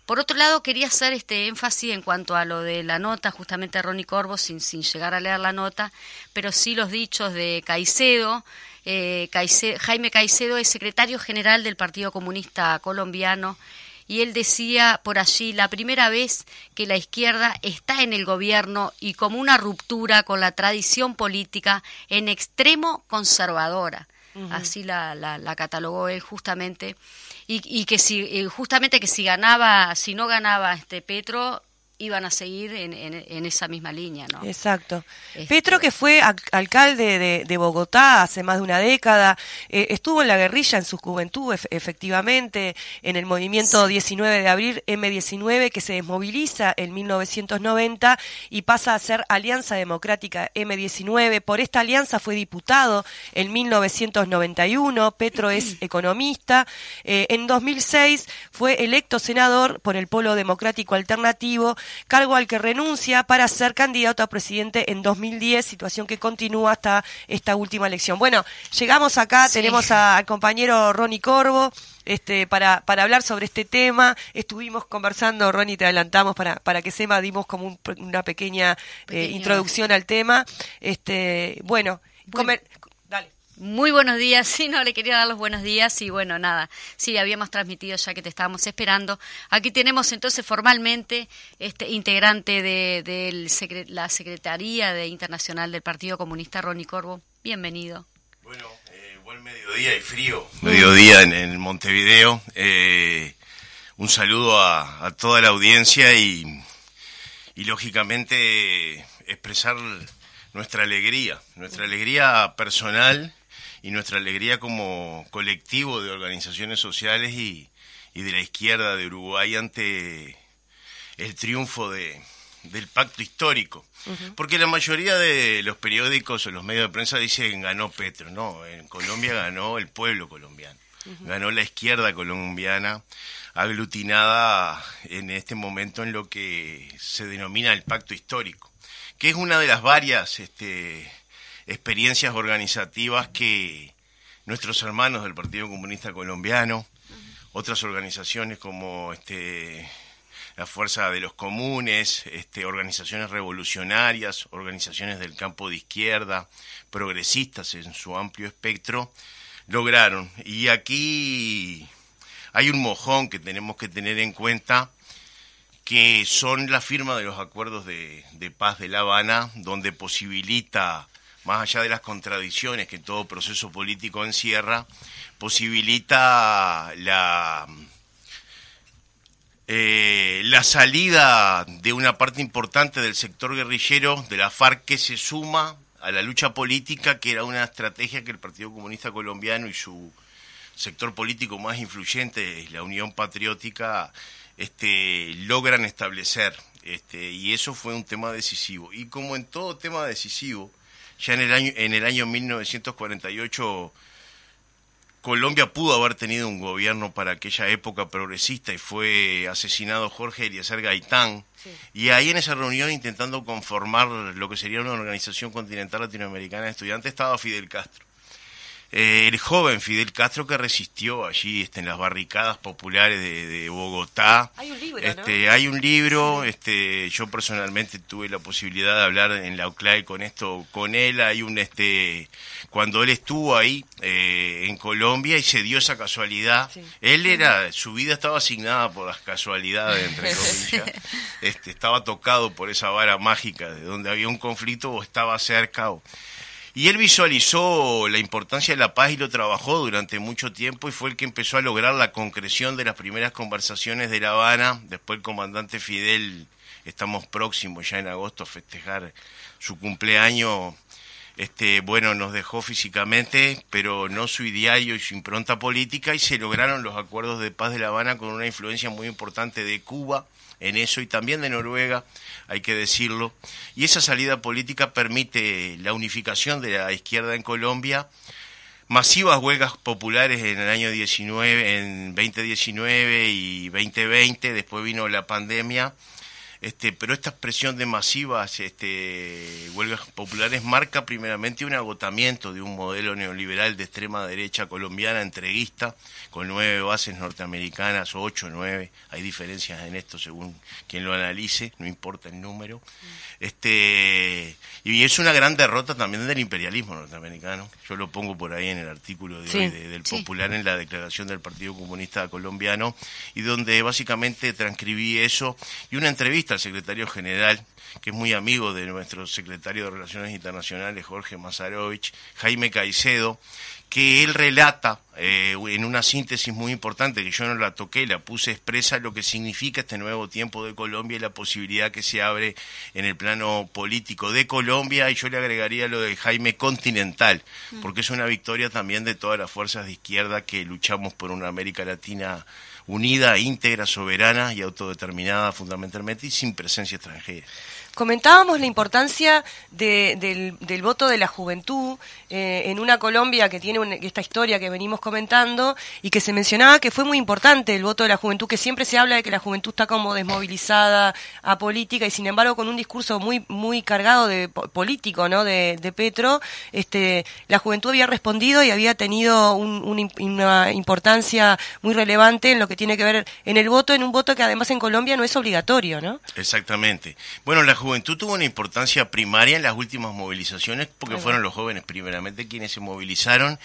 Por otro lado, quería hacer este énfasis en cuanto a lo de la nota, justamente Ronnie Corvo, sin, sin llegar a leer la nota, pero sí los dichos de Caicedo. Eh, Jaime Caicedo es secretario general del Partido Comunista Colombiano y él decía por allí la primera vez que la izquierda está en el gobierno y como una ruptura con la tradición política en extremo conservadora. Así la, la, la catalogó él justamente y, y que si justamente que si ganaba si no ganaba este Petro iban a seguir en, en, en esa misma línea, ¿no? Exacto. Este- Petro, que fue alcalde de, de Bogotá hace más de una década, eh, estuvo en la guerrilla en su juventud, ef- efectivamente, en el movimiento 19 de abril, M19, que se desmoviliza en 1990 y pasa a ser Alianza Democrática M19. Por esta alianza fue diputado en 1991. Petro es (clears throat) economista. Eh, en 2006 fue electo senador por el Polo Democrático Alternativo, cargo al que renuncia para ser candidato a presidente en 2010, situación que continúa hasta esta última elección. Bueno, llegamos acá, Sí. tenemos a- al compañero Ronnie Corvo. Este, para, para hablar sobre este tema, estuvimos conversando, Ronnie, te adelantamos para, para que sepa, dimos como un- una pequeña eh, introducción al tema. Este, bueno, Bueno. comer-. Muy buenos días, (laughs) sí, no, le quería dar los buenos días y bueno, nada, sí, habíamos transmitido ya que te estábamos esperando. Aquí tenemos entonces formalmente este integrante de, la Secretaría de Internacional del Partido Comunista, Ronnie Corvo. Bienvenido. Bueno, eh, buen mediodía y frío. Mediodía en, Montevideo. Eh, un saludo a, a toda la audiencia y, y lógicamente expresar nuestra alegría, nuestra alegría personal y nuestra alegría como colectivo de organizaciones sociales y, y de la izquierda de Uruguay ante el triunfo de, del pacto histórico. Porque la mayoría de los periódicos o los medios de prensa dicen ganó Petro. No, en Colombia ganó el pueblo colombiano. Ganó la izquierda colombiana aglutinada en este momento en lo que se denomina el pacto histórico, que es una de las varias este, experiencias organizativas que nuestros hermanos del Partido Comunista Colombiano, otras organizaciones como este la fuerza de los comunes, este, organizaciones revolucionarias, organizaciones del campo de izquierda, progresistas en su amplio espectro, lograron. Y aquí hay un mojón que tenemos que tener en cuenta, que son la firma de los acuerdos de, de paz de La Habana, donde posibilita, más allá de las contradicciones que todo proceso político encierra, posibilita la eh, la salida de una parte importante del sector guerrillero de la FARC que se suma a la lucha política, que era una estrategia que el Partido Comunista Colombiano y su sector político más influyente, la Unión Patriótica, este, logran establecer. Este, y eso fue un tema decisivo. Y como en todo tema decisivo, ya en el año, en el año 1948 Colombia pudo haber tenido un gobierno para aquella época progresista y fue asesinado Jorge Eliezer Gaitán. Y ahí en esa reunión, intentando conformar lo que sería una organización continental latinoamericana de estudiantes, estaba Fidel Castro. Eh, el joven Fidel Castro que resistió allí este, en las barricadas populares de, de Bogotá. Hay un libro, este, ¿no? Hay un libro, este, yo personalmente tuve la posibilidad de hablar en la UCLAE con esto, con él. Hay un, este, cuando él estuvo ahí eh, en Colombia y se dio esa casualidad. Sí. Él era, su vida estaba asignada por las casualidades, entre (laughs) comillas. este, estaba tocado por esa vara mágica de donde había un conflicto o estaba cerca. O, y él visualizó la importancia de la paz y lo trabajó durante mucho tiempo y fue el que empezó a lograr la concreción de las primeras conversaciones de La Habana. Después el comandante Fidel, estamos próximos ya en agosto a festejar su cumpleaños. Este, bueno, nos dejó físicamente, pero no su ideario y su impronta política y se lograron los acuerdos de paz de La Habana con una influencia muy importante de Cuba en eso y también de Noruega, hay que decirlo. Y esa salida política permite la unificación de la izquierda en Colombia, masivas huelgas populares en el año 19, en 2019 y 2020, después vino la pandemia. Este, pero esta expresión de masivas este, huelgas populares marca primeramente un agotamiento de un modelo neoliberal de extrema derecha colombiana entreguista, con nueve bases norteamericanas, ocho, nueve, hay diferencias en esto según quien lo analice, no importa el número. Este, y es una gran derrota también del imperialismo norteamericano, yo lo pongo por ahí en el artículo de Sí, hoy de- del sí. Popular en la declaración del Partido Comunista Colombiano, y donde básicamente transcribí eso, y una entrevista al secretario general, que es muy amigo de nuestro secretario de Relaciones Internacionales, Jorge Mazarovich, Jaime Caicedo, que él relata eh, en una síntesis muy importante, que yo no la toqué, la puse expresa, lo que significa este nuevo tiempo de Colombia y la posibilidad que se abre en el plano político de Colombia, y yo le agregaría lo de Jaime Continental, porque es una victoria también de todas las fuerzas de izquierda que luchamos por una América Latina unida, íntegra, soberana y autodeterminada fundamentalmente y sin presencia extranjera. Comentábamos la importancia de- del, voto de la juventud eh, en una Colombia que tiene un- esta historia que venimos comentando y que se mencionaba que fue muy importante el voto de la juventud, que siempre se habla de que la juventud está como desmovilizada a política y sin embargo con un discurso muy muy cargado de po- político, ¿no? De, Petro, este, la juventud había respondido y había tenido un- una importancia muy relevante en lo que tiene que ver en el voto, en un voto que además en Colombia no es obligatorio, ¿no? Exactamente. Bueno, la juventud tuvo una importancia primaria en las últimas movilizaciones porque fueron los jóvenes primeramente quienes se movilizaron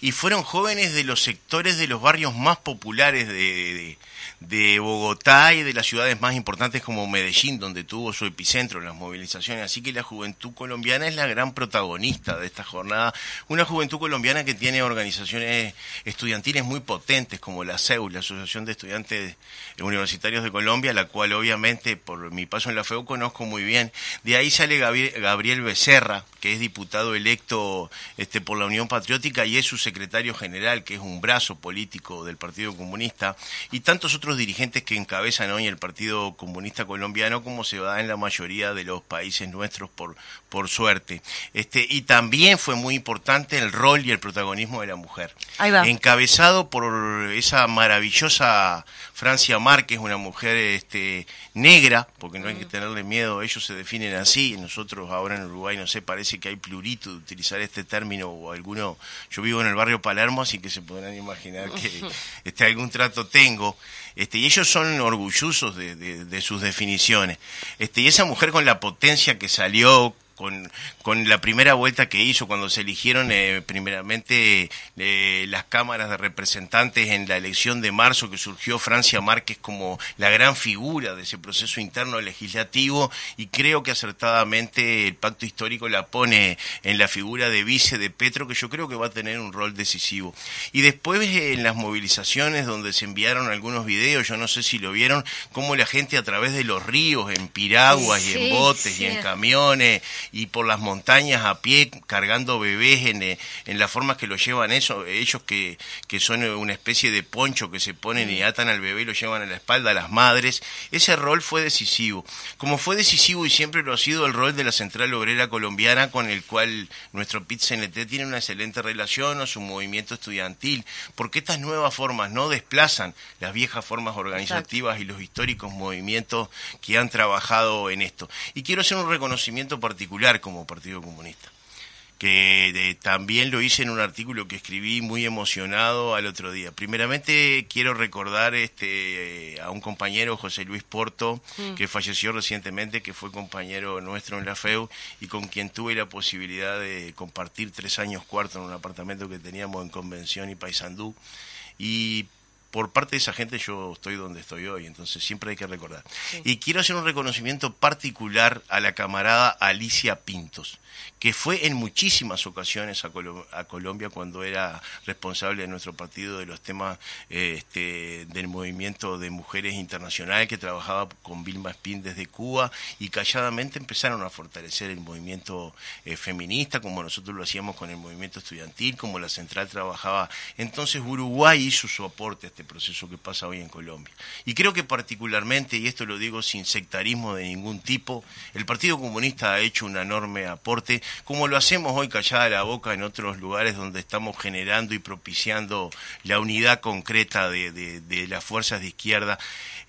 y fueron jóvenes de los sectores de los barrios más populares de, de- de Bogotá y de las ciudades más importantes como Medellín, donde tuvo su epicentro en las movilizaciones. Así que la juventud colombiana es la gran protagonista de esta jornada. Una juventud colombiana que tiene organizaciones estudiantiles muy potentes como la CEU, la Asociación de Estudiantes Universitarios de Colombia, la cual obviamente por mi paso en la FEU conozco muy bien. De ahí sale Gabriel, Becerra, que es diputado electo este, por la Unión Patriótica y es su secretario general, que es un brazo político del Partido Comunista, y tantos otros dirigentes que encabezan hoy el Partido Comunista Colombiano, como se da en la mayoría de los países nuestros, por, por suerte. Este, y también fue muy importante el rol y el protagonismo de la mujer. Ahí va. Encabezado por esa maravillosa Francia Márquez, una mujer este, negra, porque no hay que tenerle miedo, ellos se definen así, y nosotros ahora en Uruguay, no sé, parece que hay plurito de utilizar este término o alguno, yo vivo en el barrio Palermo, así que se podrán imaginar que (laughs) este, algún trato tengo. este, y ellos son orgullosos de, de- de sus definiciones. Este, y esa mujer con la potencia que salió, con, con la primera vuelta que hizo cuando se eligieron eh, primeramente eh, las cámaras de representantes en la elección de marzo que surgió Francia Márquez como la gran figura de ese proceso interno legislativo y creo que acertadamente el pacto histórico la pone en la figura de vice de Petro que yo creo que va a tener un rol decisivo. Y después eh, en las movilizaciones donde se enviaron algunos videos, yo no sé si lo vieron, cómo la gente a través de los ríos, en piraguas y en botes sí. y en camiones y por las montañas a pie cargando bebés en, eh, en la forma que lo llevan eso, ellos que, que son eh, una especie de poncho que se ponen y atan al bebé y lo llevan a la espalda a las madres, ese rol fue decisivo. Como fue decisivo y siempre lo ha sido el rol de la Central Obrera Colombiana con el cual nuestro PIT-CNT tiene una excelente relación o su movimiento estudiantil, porque estas nuevas formas no desplazan las viejas formas organizativas y los históricos movimientos que han trabajado en esto. Y quiero hacer un reconocimiento particular como Partido Comunista que eh, también lo hice en un artículo que escribí muy emocionado al otro día. Primeramente quiero recordar este eh, a un compañero, José Luis Porto, que falleció recientemente, que fue compañero nuestro en la FEU y con quien tuve la posibilidad de compartir tres años cuarto en un apartamento que teníamos en Convención y Paysandú. Y por parte de esa gente yo estoy donde estoy hoy, entonces siempre hay que recordar. Y quiero hacer un reconocimiento particular a la camarada Alicia Pintos, que fue en muchísimas ocasiones a, a Colombia cuando era responsable de nuestro partido de los temas eh, este, del movimiento de mujeres internacional, que trabajaba con Vilma Spin desde Cuba y calladamente empezaron a fortalecer el movimiento eh, feminista, como nosotros lo hacíamos con el movimiento estudiantil, como la central trabajaba. Entonces Uruguay hizo su aporte este proceso que pasa hoy en Colombia. Y creo que particularmente, y esto lo digo sin sectarismo de ningún tipo, el Partido Comunista ha hecho un enorme aporte, como lo hacemos hoy callada la boca en otros lugares donde estamos generando y propiciando la unidad concreta de, de- las fuerzas de izquierda.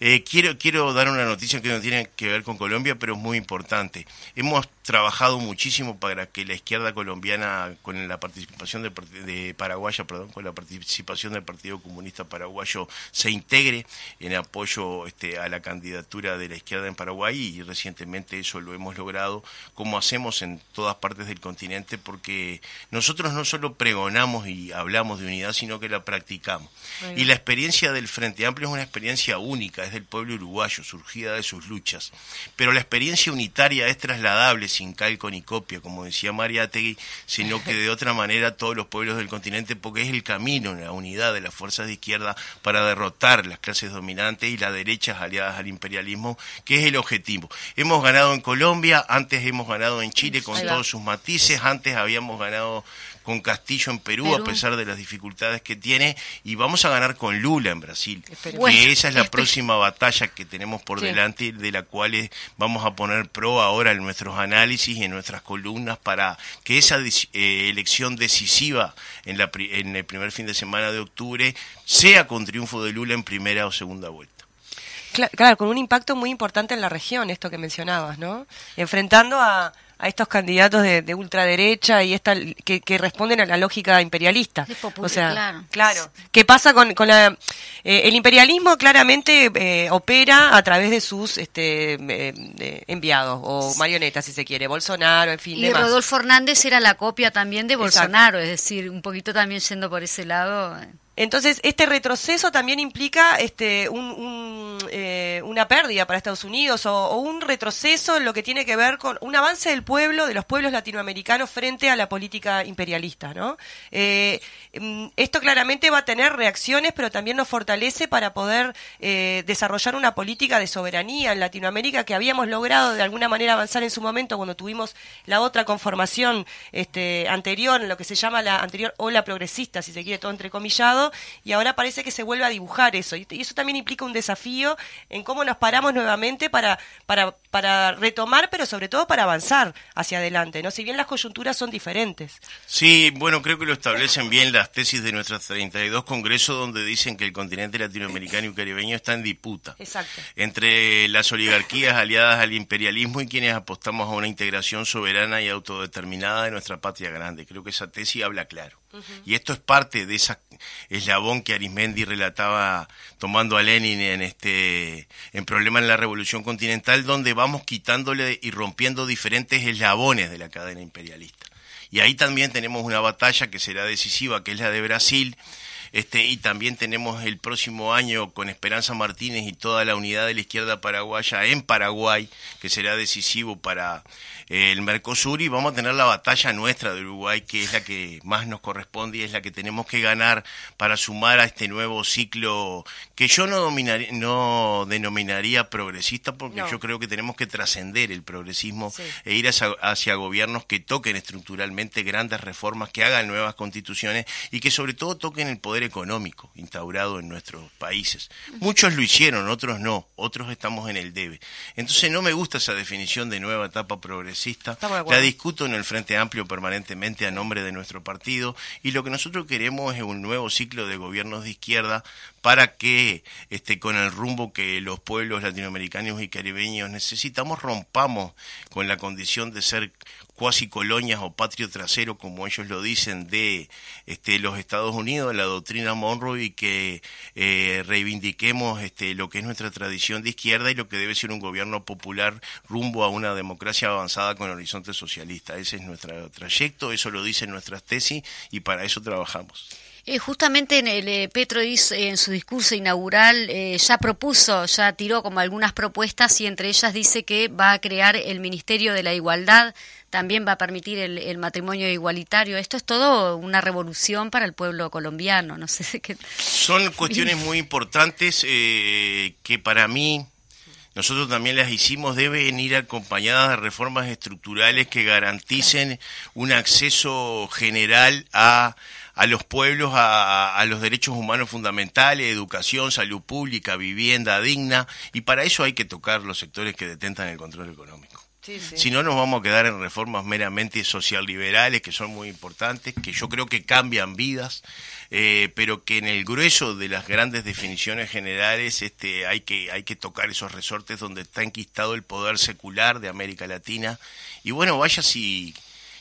Eh, quiero, quiero dar una noticia que no tiene que ver con Colombia, pero es muy importante. Hemos trabajado muchísimo para que la izquierda colombiana, con la participación del part- de Paraguaya, perdón, con la participación del Partido Comunista Paraguayo, se integre en apoyo este, a la candidatura de la izquierda en Paraguay y recientemente eso lo hemos logrado, como hacemos en todas partes del continente, porque nosotros no solo pregonamos y hablamos de unidad, sino que la practicamos. Y la experiencia del Frente Amplio es una experiencia única, es del pueblo uruguayo, surgida de sus luchas. Pero la experiencia unitaria es trasladable sin calco ni copia, como decía Mariátegui, sino que de otra manera todos los pueblos del continente, porque es el camino, la unidad de las fuerzas de izquierda para derrotar las clases dominantes y las derechas aliadas al imperialismo, que es el objetivo. Hemos ganado en Colombia, antes hemos ganado en Chile con todos sus matices, antes habíamos ganado con Castillo en Perú, Perú. a pesar de las dificultades que tiene, y vamos a ganar con Lula en Brasil. Esperemos. Bueno, que esa es la espe- próxima batalla que tenemos por Sí. delante, de la cual eh, vamos a poner pro ahora en nuestros análisis y en nuestras columnas para que esa eh, elección decisiva en, la, pri- en el primer fin de semana de octubre sea con triunfo de Lula en primera o segunda vuelta. Cla- Claro, con un impacto muy importante en la región, esto que mencionabas, ¿no? Enfrentando a, a estos candidatos de, de ultraderecha y esta que, que responden a la lógica imperialista. De popul- o sea, claro. claro. ¿Qué pasa con, con la eh, el imperialismo claramente eh, opera a través de sus este eh, eh, enviados o marionetas si se quiere, Bolsonaro, en fin, Y demás. Rodolfo Hernández era la copia también de Exacto. Bolsonaro, es decir, un poquito también yendo por ese lado. Entonces, este retroceso también implica este, eh, una pérdida para Estados Unidos o, un retroceso en lo que tiene que ver con un avance del pueblo, de los pueblos latinoamericanos frente a la política imperialista. ¿no? Eh, mm, esto claramente va a tener reacciones, pero también nos fortalece para poder eh, desarrollar una política de soberanía en Latinoamérica que habíamos logrado de alguna manera avanzar en su momento cuando tuvimos la otra conformación este, anterior, lo que se llama la anterior ola progresista, si se quiere todo entrecomillado, y ahora parece que se vuelve a dibujar eso. Y, y eso también implica un desafío en cómo nos paramos nuevamente para, para, para retomar, pero sobre todo para avanzar hacia adelante, ¿no? Si bien las coyunturas son diferentes. Sí, bueno, creo que lo establecen bien las tesis de nuestros 32 congresos donde dicen que el continente latinoamericano y caribeño está en disputa. Exacto. Entre las oligarquías aliadas al imperialismo y quienes apostamos a una integración soberana y autodeterminada de nuestra patria grande. Creo que esa tesis habla claro. Y esto es parte de esa eslabón que Arismendi relataba tomando a Lenin en este en Problema en la Revolución Continental, donde vamos quitándole y rompiendo diferentes eslabones de la cadena imperialista. Y ahí también tenemos una batalla que será decisiva, que es la de Brasil, este, y también tenemos el próximo año con Esperanza Martínez y toda la unidad de la izquierda paraguaya en Paraguay, que será decisivo para el Mercosur, y vamos a tener la batalla nuestra de Uruguay, que es la que más nos corresponde y es la que tenemos que ganar para sumar a este nuevo ciclo que yo no, dominaría, no denominaría progresista, porque No. yo creo que tenemos que trascender el progresismo Sí. e ir hacia, hacia gobiernos que toquen estructuralmente grandes reformas, que hagan nuevas constituciones y que sobre todo toquen el poder económico instaurado en nuestros países. Muchos lo hicieron, otros no, otros estamos en el debe. Entonces no me gusta esa definición de nueva etapa progresista. La discuto en el Frente Amplio permanentemente a nombre de nuestro partido y lo que nosotros queremos es un nuevo ciclo de gobiernos de izquierda para que este, con el rumbo que los pueblos latinoamericanos y caribeños necesitamos rompamos con la condición de ser cuasi colonias o patrio trasero, como ellos lo dicen, de este, los Estados Unidos, la doctrina Monroe, y que eh, reivindiquemos este, lo que es nuestra tradición de izquierda y lo que debe ser un gobierno popular rumbo a una democracia avanzada con horizonte socialista. Ese es nuestro trayecto, eso lo dicen nuestras tesis y para eso trabajamos. Eh, justamente en el, eh, Petro hizo- en su discurso inaugural eh, ya propuso, ya tiró como algunas propuestas y entre ellas dice que va a crear el Ministerio de la Igualdad, también va a permitir el, el matrimonio igualitario. Esto es todo una revolución para el pueblo colombiano, no sé qué. Son cuestiones muy importantes que para mí, nosotros también las hicimos, deben ir acompañadas de reformas estructurales que garanticen un acceso general a, a los pueblos, a, a los derechos humanos fundamentales, educación, salud pública, vivienda digna, y para eso hay que tocar los sectores que detentan el control económico. Sí, sí. Si no, nos vamos a quedar en reformas meramente socialliberales, que son muy importantes, que yo creo que cambian vidas, eh, pero que en el grueso de las grandes definiciones generales este, hay, que, hay que tocar esos resortes donde está enquistado el poder secular de América Latina. Y bueno, vaya si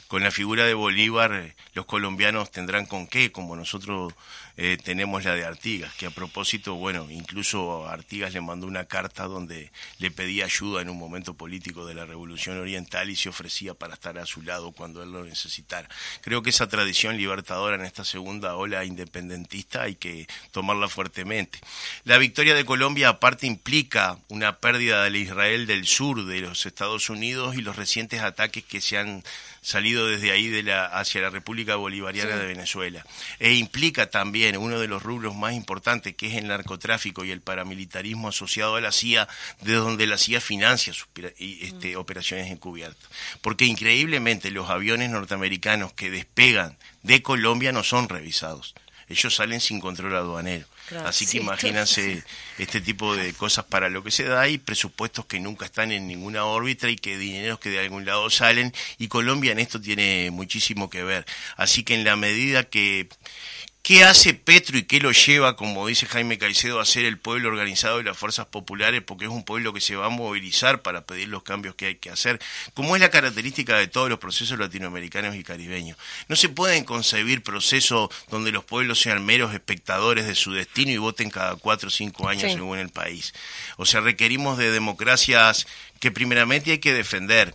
con la figura de Bolívar eh, los colombianos tendrán con qué, como nosotros eh, tenemos la de Artigas, que a propósito, bueno, incluso Artigas le mandó una carta donde le pedía ayuda en un momento político de la Revolución Oriental y se ofrecía para estar a su lado cuando él lo necesitara. Creo que esa tradición libertadora en esta segunda ola independentista hay que tomarla fuertemente. La victoria de Colombia aparte implica una pérdida del Israel del sur de los Estados Unidos y los recientes ataques que se han salido desde ahí de la, hacia la República Bolivariana de Venezuela. E implica también uno de los rubros más importantes, que es el narcotráfico y el paramilitarismo asociado a la CIA, de donde la CIA financia sus este, operaciones encubiertas. Porque increíblemente los aviones norteamericanos que despegan de Colombia no son revisados. Ellos salen sin control aduanero. Claro. Así que Sí, imagínense este tipo de cosas para lo que se da y presupuestos que nunca están en ninguna órbita y que dineros que de algún lado salen y Colombia en esto tiene muchísimo que ver. Así que en la medida que ¿Qué hace Petro y qué lo lleva, como dice Jaime Caicedo, a ser el pueblo organizado y las fuerzas populares? Porque es un pueblo que se va a movilizar para pedir los cambios que hay que hacer, como es la característica de todos los procesos latinoamericanos y caribeños. No se pueden concebir procesos donde los pueblos sean meros espectadores de su destino y voten cada cuatro o cinco años Sí. según el país. O sea, requerimos de democracias que primeramente hay que defender,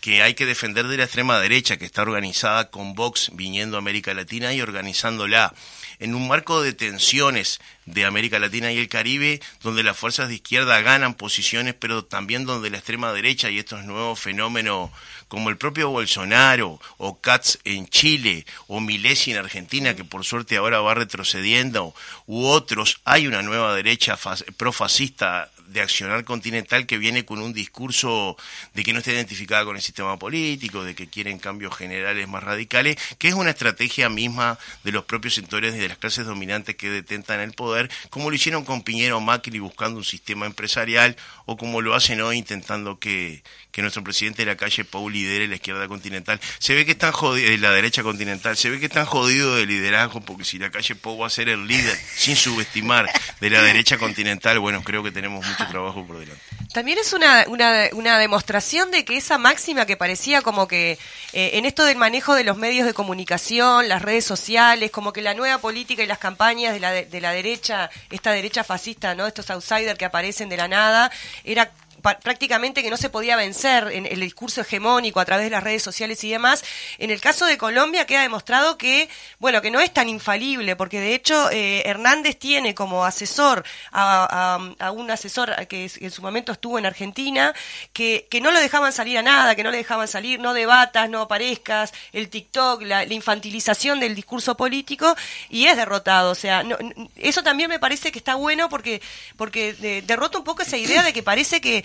que hay que defender de la extrema derecha, que está organizada con Vox viniendo a América Latina y organizándola en un marco de tensiones de América Latina y el Caribe, donde las fuerzas de izquierda ganan posiciones, pero también donde la extrema derecha y estos nuevos fenómenos como el propio Bolsonaro o Katz en Chile o Milesi en Argentina, que por suerte ahora va retrocediendo, u otros, hay una nueva derecha fas- profascista de accionar continental que viene con un discurso de que no está identificada con el sistema político, de que quieren cambios generales más radicales, que es una estrategia misma de los propios sectores y de las clases dominantes que detentan el poder, como lo hicieron con Piñero Macri buscando un sistema empresarial, o como lo hacen hoy intentando que, que nuestro presidente de la calle Pau lidere la izquierda continental. Se ve que están jodidos, la derecha continental, se ve que están jodidos de liderazgo, porque si la calle Pau va a ser el líder, (laughs) sin subestimar, de la derecha continental, bueno, creo que tenemos mucho (laughs) trabajo por delante. También es una, una, una demostración de que esa máxima que parecía como que eh, en esto del manejo de los medios de comunicación, las redes sociales, como que la nueva política y las campañas de la, de, de la derecha, esta derecha fascista, ¿no? estos outsiders que aparecen de la nada, era prácticamente que no se podía vencer en el discurso hegemónico a través de las redes sociales y demás. En el caso de Colombia queda demostrado que, bueno, que no es tan infalible, porque de hecho eh, Hernández tiene como asesor a, a- un asesor que en su momento estuvo en Argentina, que, que no lo dejaban salir a nada, que no le dejaban salir, no debatas, no aparezcas, el TikTok, la, la infantilización del discurso político, y es derrotado. O sea, no- eso también me parece que está bueno porque, porque de- derrota un poco esa idea de que parece que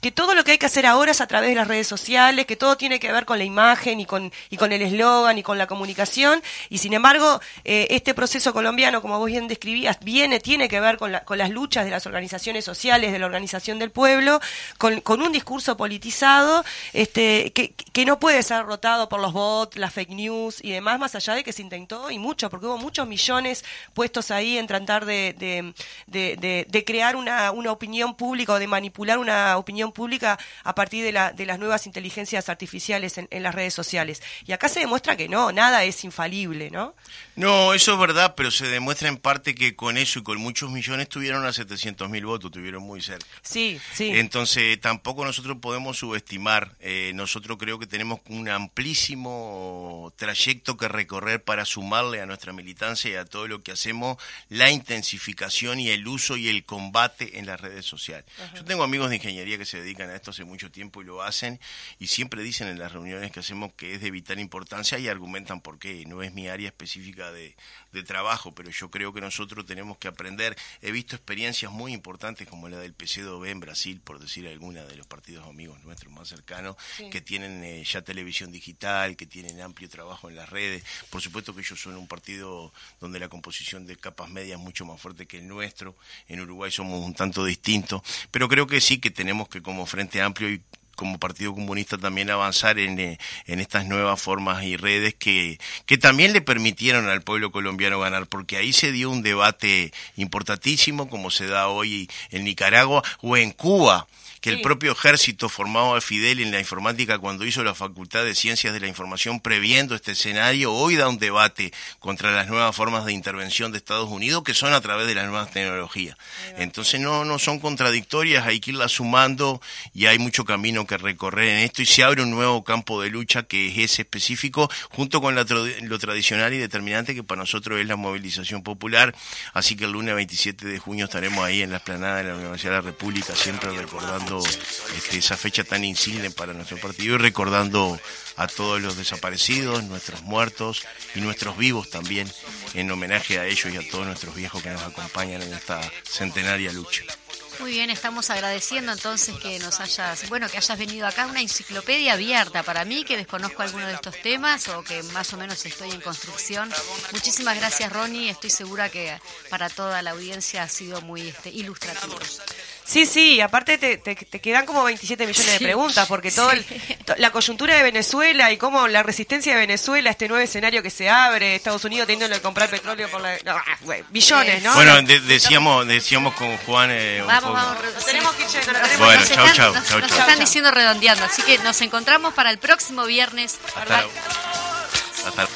que todo lo que hay que hacer ahora es a través de las redes sociales, que todo tiene que ver con la imagen y con, y con el eslogan y con la comunicación, y sin embargo, eh, este proceso colombiano, como vos bien describías, viene, tiene que ver con, con las luchas de las organizaciones sociales, de la organización del pueblo, con, con un discurso politizado, este, que, que no puede ser rotado por los bots, las fake news y demás, más allá de que se intentó, y mucho, porque hubo muchos millones puestos ahí en tratar de, de, de- de- de crear una, una opinión pública o de manipular una opinión pública a partir de, la, de las nuevas inteligencias artificiales en, en las redes sociales. Y acá se demuestra que no, nada es infalible, ¿no? No, eso es verdad, pero se demuestra en parte que con eso y con muchos millones tuvieron a 700 mil votos, tuvieron muy cerca. Sí, sí. Entonces tampoco nosotros podemos subestimar, eh, nosotros creo que tenemos un amplísimo trayecto que recorrer para sumarle a nuestra militancia y a todo lo que hacemos la intensificación y el uso y el combate en las redes sociales. Yo tengo amigos de ingeniería que se dedican a esto hace mucho tiempo y lo hacen y siempre dicen en las reuniones que hacemos que es de vital importancia y argumentan por qué. No es mi área específica de, de trabajo, pero yo creo que nosotros tenemos que aprender. He visto experiencias muy importantes como la del PCdoB en Brasil, por decir alguna de los partidos amigos nuestros más cercanos, que tienen eh, ya televisión digital, que tienen amplio trabajo en las redes. Por supuesto que ellos son un partido donde la composición de capas medias es mucho más fuerte que el nuestro. En Uruguay somos un tanto distintos, pero creo que sí que tenemos que como Frente Amplio y como Partido Comunista también avanzar en, eh, en estas nuevas formas y redes que, que también le permitieron al pueblo colombiano ganar, porque ahí se dio un debate importantísimo como se da hoy en Nicaragua o en Cuba que el propio ejército formado a Fidel en la informática cuando hizo la Facultad de Ciencias de la Información previendo este escenario, hoy da un debate contra las nuevas formas de intervención de Estados Unidos que son a través de las nuevas tecnologías. Entonces no, no son contradictorias, hay que irlas sumando y hay mucho camino que recorrer en esto y se abre un nuevo campo de lucha que es ese específico junto con la lo tradicional y determinante que para nosotros es la movilización popular. Así que el lunes 27 de junio estaremos ahí en la esplanada de la Universidad de la República siempre recordando este, esa fecha tan insigne para nuestro partido y recordando a todos los desaparecidos, nuestros muertos y nuestros vivos también, en homenaje a ellos y a todos nuestros viejos que nos acompañan en esta centenaria lucha. Muy bien, estamos agradeciendo entonces que nos hayas, bueno, que hayas venido acá, una enciclopedia abierta para mí, que desconozco alguno de estos temas o que más o menos estoy en construcción. Muchísimas gracias, Ronnie. Estoy segura que para toda la audiencia ha sido muy este, ilustrativo. Sí, sí, aparte te, te- te quedan como 27 millones Sí. de preguntas, porque toda la coyuntura de Venezuela y cómo la resistencia de Venezuela, este nuevo escenario que se abre, Estados Unidos teniendo que comprar petróleo por la... no, ah, billones, ¿no? Bueno, de- decíamos, decíamos con Juan eh, un Vamos, poco. vamos. Nos tenemos que ir yendo, nos tenemos Bueno, nos chau, están- chau, nos- chau, nos están diciendo redondeando, así que nos encontramos para el próximo viernes. Hasta